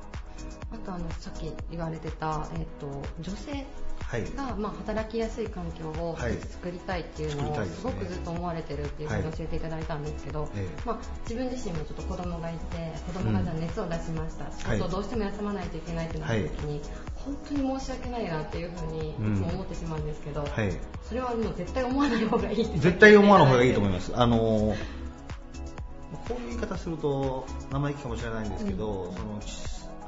Speaker 2: あとあのさっき言われてた、えっと女性
Speaker 10: はい。
Speaker 2: が、まあ、働きやすい環境を
Speaker 10: はい。
Speaker 2: 作りたいっていうのを
Speaker 10: す
Speaker 2: ごくずっと思われてるっていうふうに
Speaker 10: はい。
Speaker 2: 教えていただいたんですけど、
Speaker 10: ええ。
Speaker 2: まあ、自分自身もちょっと子供がいて子供がじゃあ熱を出しました、仕事をどうしても休まないといけないってなった時に、本当に申し訳ないなっていうふうにいつも思ってしまうんですけど、
Speaker 10: はい。
Speaker 2: それはもう絶対思わない方がいい
Speaker 10: 絶対思わない方がいいと思い
Speaker 2: す
Speaker 10: ます。あのこういう言い方すると生意気かもしれないんですけど、そのち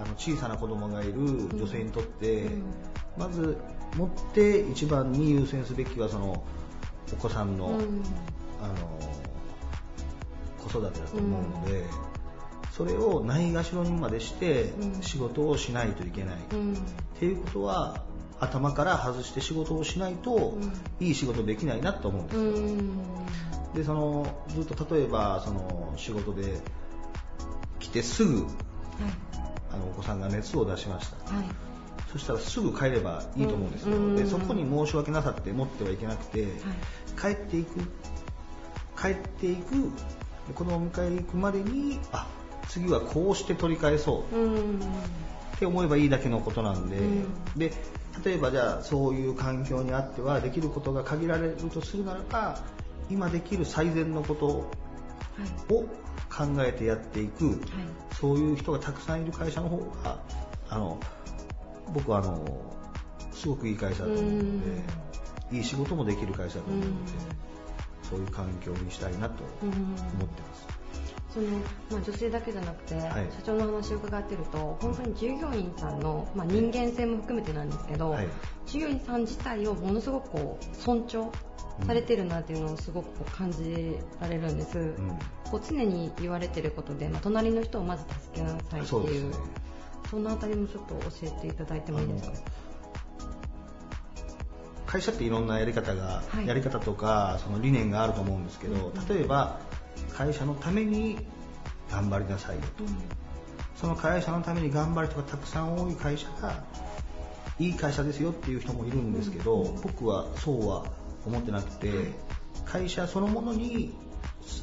Speaker 10: あの小さな子供がいる女性にとって、まず持って一番に優先すべきはそのお子さんの,、
Speaker 2: うん。
Speaker 10: あの子育てだと思うので、それをないがしろにまでして
Speaker 2: うん。
Speaker 10: 仕事をしないといけない、
Speaker 2: うん。
Speaker 10: っていうことは頭から外して仕事をしないと、いい仕事できないなと思うんですよ、
Speaker 2: うん。
Speaker 10: でそのずっと例えばその仕事で来てすぐあのお子さんが熱を出しました。
Speaker 2: はい。
Speaker 10: そしたらすぐ帰ればいいと思うんですよ、
Speaker 2: うん。
Speaker 10: でそこに申し訳なさって持ってはいけなくて、帰っていく。帰っていく。で子供を迎えに行くまでにあ次はこうして取り返そう。
Speaker 2: うん。
Speaker 10: って思えばいいだけのことなんで,、
Speaker 2: うん。
Speaker 10: で例えばじゃあそういう環境にあってはできることが限られるとするならば今できる最善のことを考えてやっていく、そういう人がたくさんいる会社の方があの僕はあのすごくいい会社だと思うので、いい仕事もできる会社だと思うので、そういう環境にしたいなと思ってます。
Speaker 2: そのまあ、女性だけじゃなくて、
Speaker 10: い。
Speaker 2: 社長の話を伺っていると本当に従業員さんの、まあ、人間性も含めてなんですけど、
Speaker 10: はい。
Speaker 2: 従業員さん自体をものすごくこう尊重されてるなっていうのをすごくこう感じられるんです、
Speaker 10: うん。
Speaker 2: こう常に言われてることで、まあ、隣の人をまず助けなさいって
Speaker 10: そうね。
Speaker 2: いうそのあたりもちょっと教えていただいてもいいですか？
Speaker 10: 会社っていろんなやり方が、
Speaker 2: はい。
Speaker 10: やり方とかその理念があると思うんですけど例えば会社のために頑張りなさい。よとその会社のために頑張る人がたくさん多い会社がいい会社ですよっていう人もいるんですけど、僕はそうは思ってなくて会社そのものに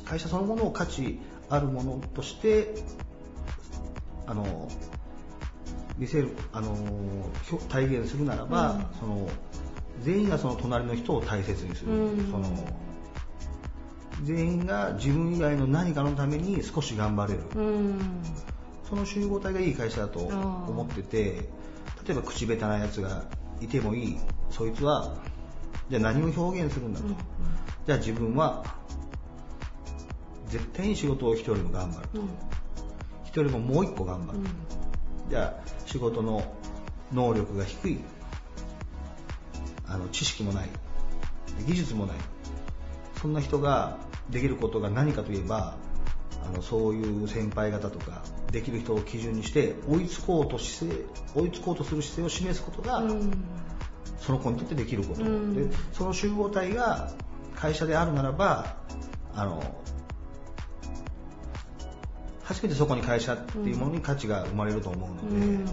Speaker 10: 会社そのものを価値あるものとしてあの見せるあの表体現するならば、その全員がその隣の人を大切にする、
Speaker 2: うん。
Speaker 10: その全員が自分以外の何かのために少し頑張れる、
Speaker 2: うん。
Speaker 10: その集合体がいい会社だと思ってて例えば口下手なやつがいてもいい。そいつはじゃあ何を表現するんだと、じゃあ自分は絶対に仕事を一人も頑張ると、一人ももう一個頑張る、じゃあ仕事の能力が低い。あの知識もない。技術もない。そんな人ができることが何かといえばあのそういう先輩方とかできる人を基準にして追いつこうと姿勢追いつこうとする姿勢を示すことが、その子にとってできること、
Speaker 2: うん。
Speaker 10: でその集合体が会社であるならばあの初めてそこに会社っていうものに価値が生まれると思うので、
Speaker 2: うん。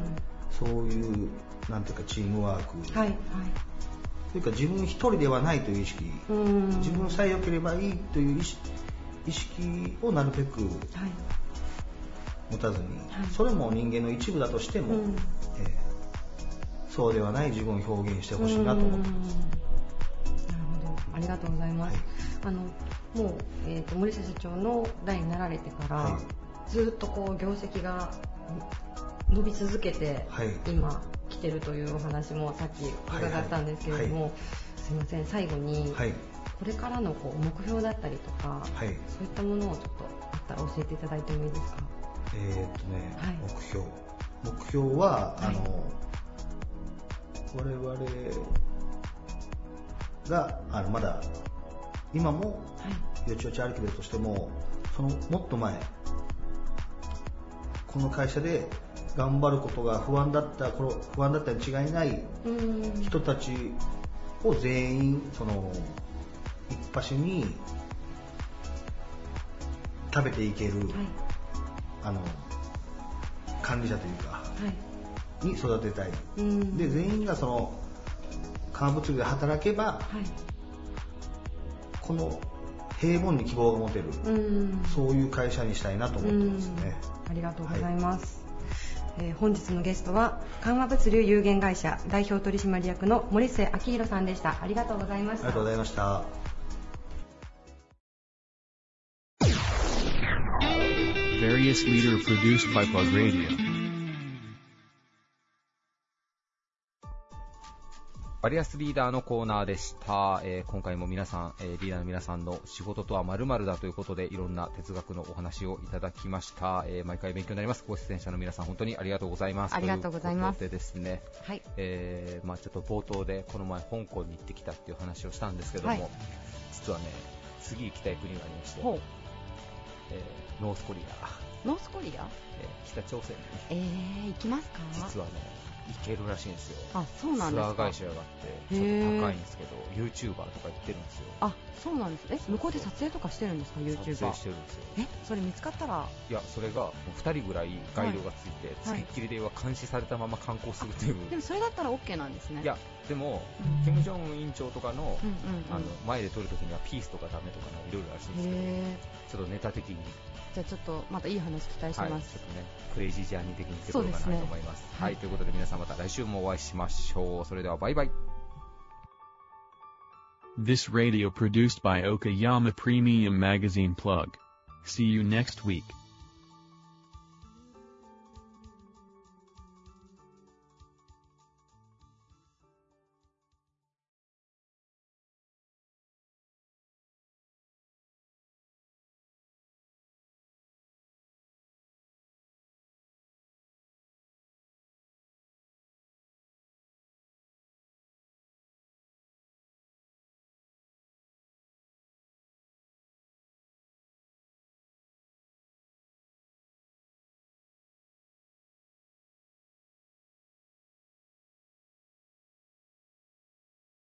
Speaker 10: そういうなんていうかチームワーク、
Speaker 2: はいはい
Speaker 10: というか自分一人ではないという意識、
Speaker 2: うん。
Speaker 10: 自分さえ良ければいいという意識をなるべく
Speaker 2: はい。
Speaker 10: 持たずに、
Speaker 2: はい。
Speaker 10: それも人間の一部だとしても、
Speaker 2: うん。
Speaker 10: えーそうではない自分を表現してほしいなと思ってます。
Speaker 2: なるほど。ありがとうございます、あのもう、えー、と森下社長の代になられてから、
Speaker 10: は
Speaker 2: ずっとこう業績が伸び続けて、
Speaker 10: はい。
Speaker 2: 今来てるというお話もさっき伺ったんですけれども、すいません最後に、
Speaker 10: はい。
Speaker 2: これからのこう目標だったりとか、
Speaker 10: はい。
Speaker 2: そういったものをちょっとあったら教えていただいてもいいですか？
Speaker 10: えーっとね、
Speaker 2: はい。
Speaker 10: 目標。目標は、
Speaker 2: はい。
Speaker 10: あの我々があのまだ今もよちよち歩きでとしてもそのもっと前この会社で頑張ることが不安だった頃不安だったに違いない
Speaker 2: うん。
Speaker 10: 人たちを全員その一発に食べていける、
Speaker 2: はい。
Speaker 10: あの管理者というか
Speaker 2: はい。
Speaker 10: に育てたい、
Speaker 2: うん。
Speaker 10: で全員がそのカー物流で働けば
Speaker 2: はい。
Speaker 10: この平凡に希望が持てる、
Speaker 2: うん。
Speaker 10: そういう会社にしたいなと思ってますね、
Speaker 2: ありがとうございます、えー本日のゲストは緩和物流有限会社代表取締役の森末明宏さんでした。ありがとうございました。
Speaker 10: ありがとうございました
Speaker 1: バリアスリーダーのコーナーでした、えー今回も皆さん、えーリーダーの皆さんの仕事とは〇〇だということでいろんな哲学のお話をいただきました、えー毎回勉強になります。ご出演者の皆さん本当にありがとうございます。
Speaker 3: ありがとうございます。
Speaker 1: ということでですね、
Speaker 3: はい。
Speaker 1: えーまあ、ちょっと冒頭でこの前香港に行ってきたっていう話をしたんですけども、
Speaker 3: はい。
Speaker 1: 実はね次行きたい国がありまして、
Speaker 3: ほ
Speaker 1: えーノースコリア、
Speaker 3: うノースコリア？
Speaker 1: えー北朝鮮に。
Speaker 3: えー、行きますか？
Speaker 1: 実はね行けるらしいんですよ。
Speaker 3: あそうなんですか？
Speaker 1: ツアー会社があってちょっと高いんですけど YouTuber とか行ってるんですよ。
Speaker 3: あそうなんです。え向こうで撮影とかしてるんですか？YouTuber
Speaker 1: 撮影してるんですよ
Speaker 3: えそれ見つかったら？
Speaker 1: いやそれがもう2人ぐらいガイドがついて、
Speaker 3: はい。
Speaker 1: つきっきりでは監視されたまま観光するという、
Speaker 3: でもそれだったら OK なんですね。
Speaker 1: いやでも、
Speaker 3: うん。
Speaker 1: 金正恩委員長とかの,、
Speaker 3: うんうんうん。
Speaker 1: あの前で撮るときにはピースとかダメとかいろいろらしいんですけど
Speaker 3: へ
Speaker 1: ちょっとネタ的に、
Speaker 3: じゃあちょっとまたいい話期待し
Speaker 1: はい、ちょっ
Speaker 3: ます、
Speaker 1: とねクレイジージャーニー的にてこようかなと思います。
Speaker 3: は
Speaker 1: はい。い、ということで皆さんまた来週もお会いしましょう。それではバイバイ。
Speaker 5: This radio produced by Okayama Premium Magazine Plug. See you next week.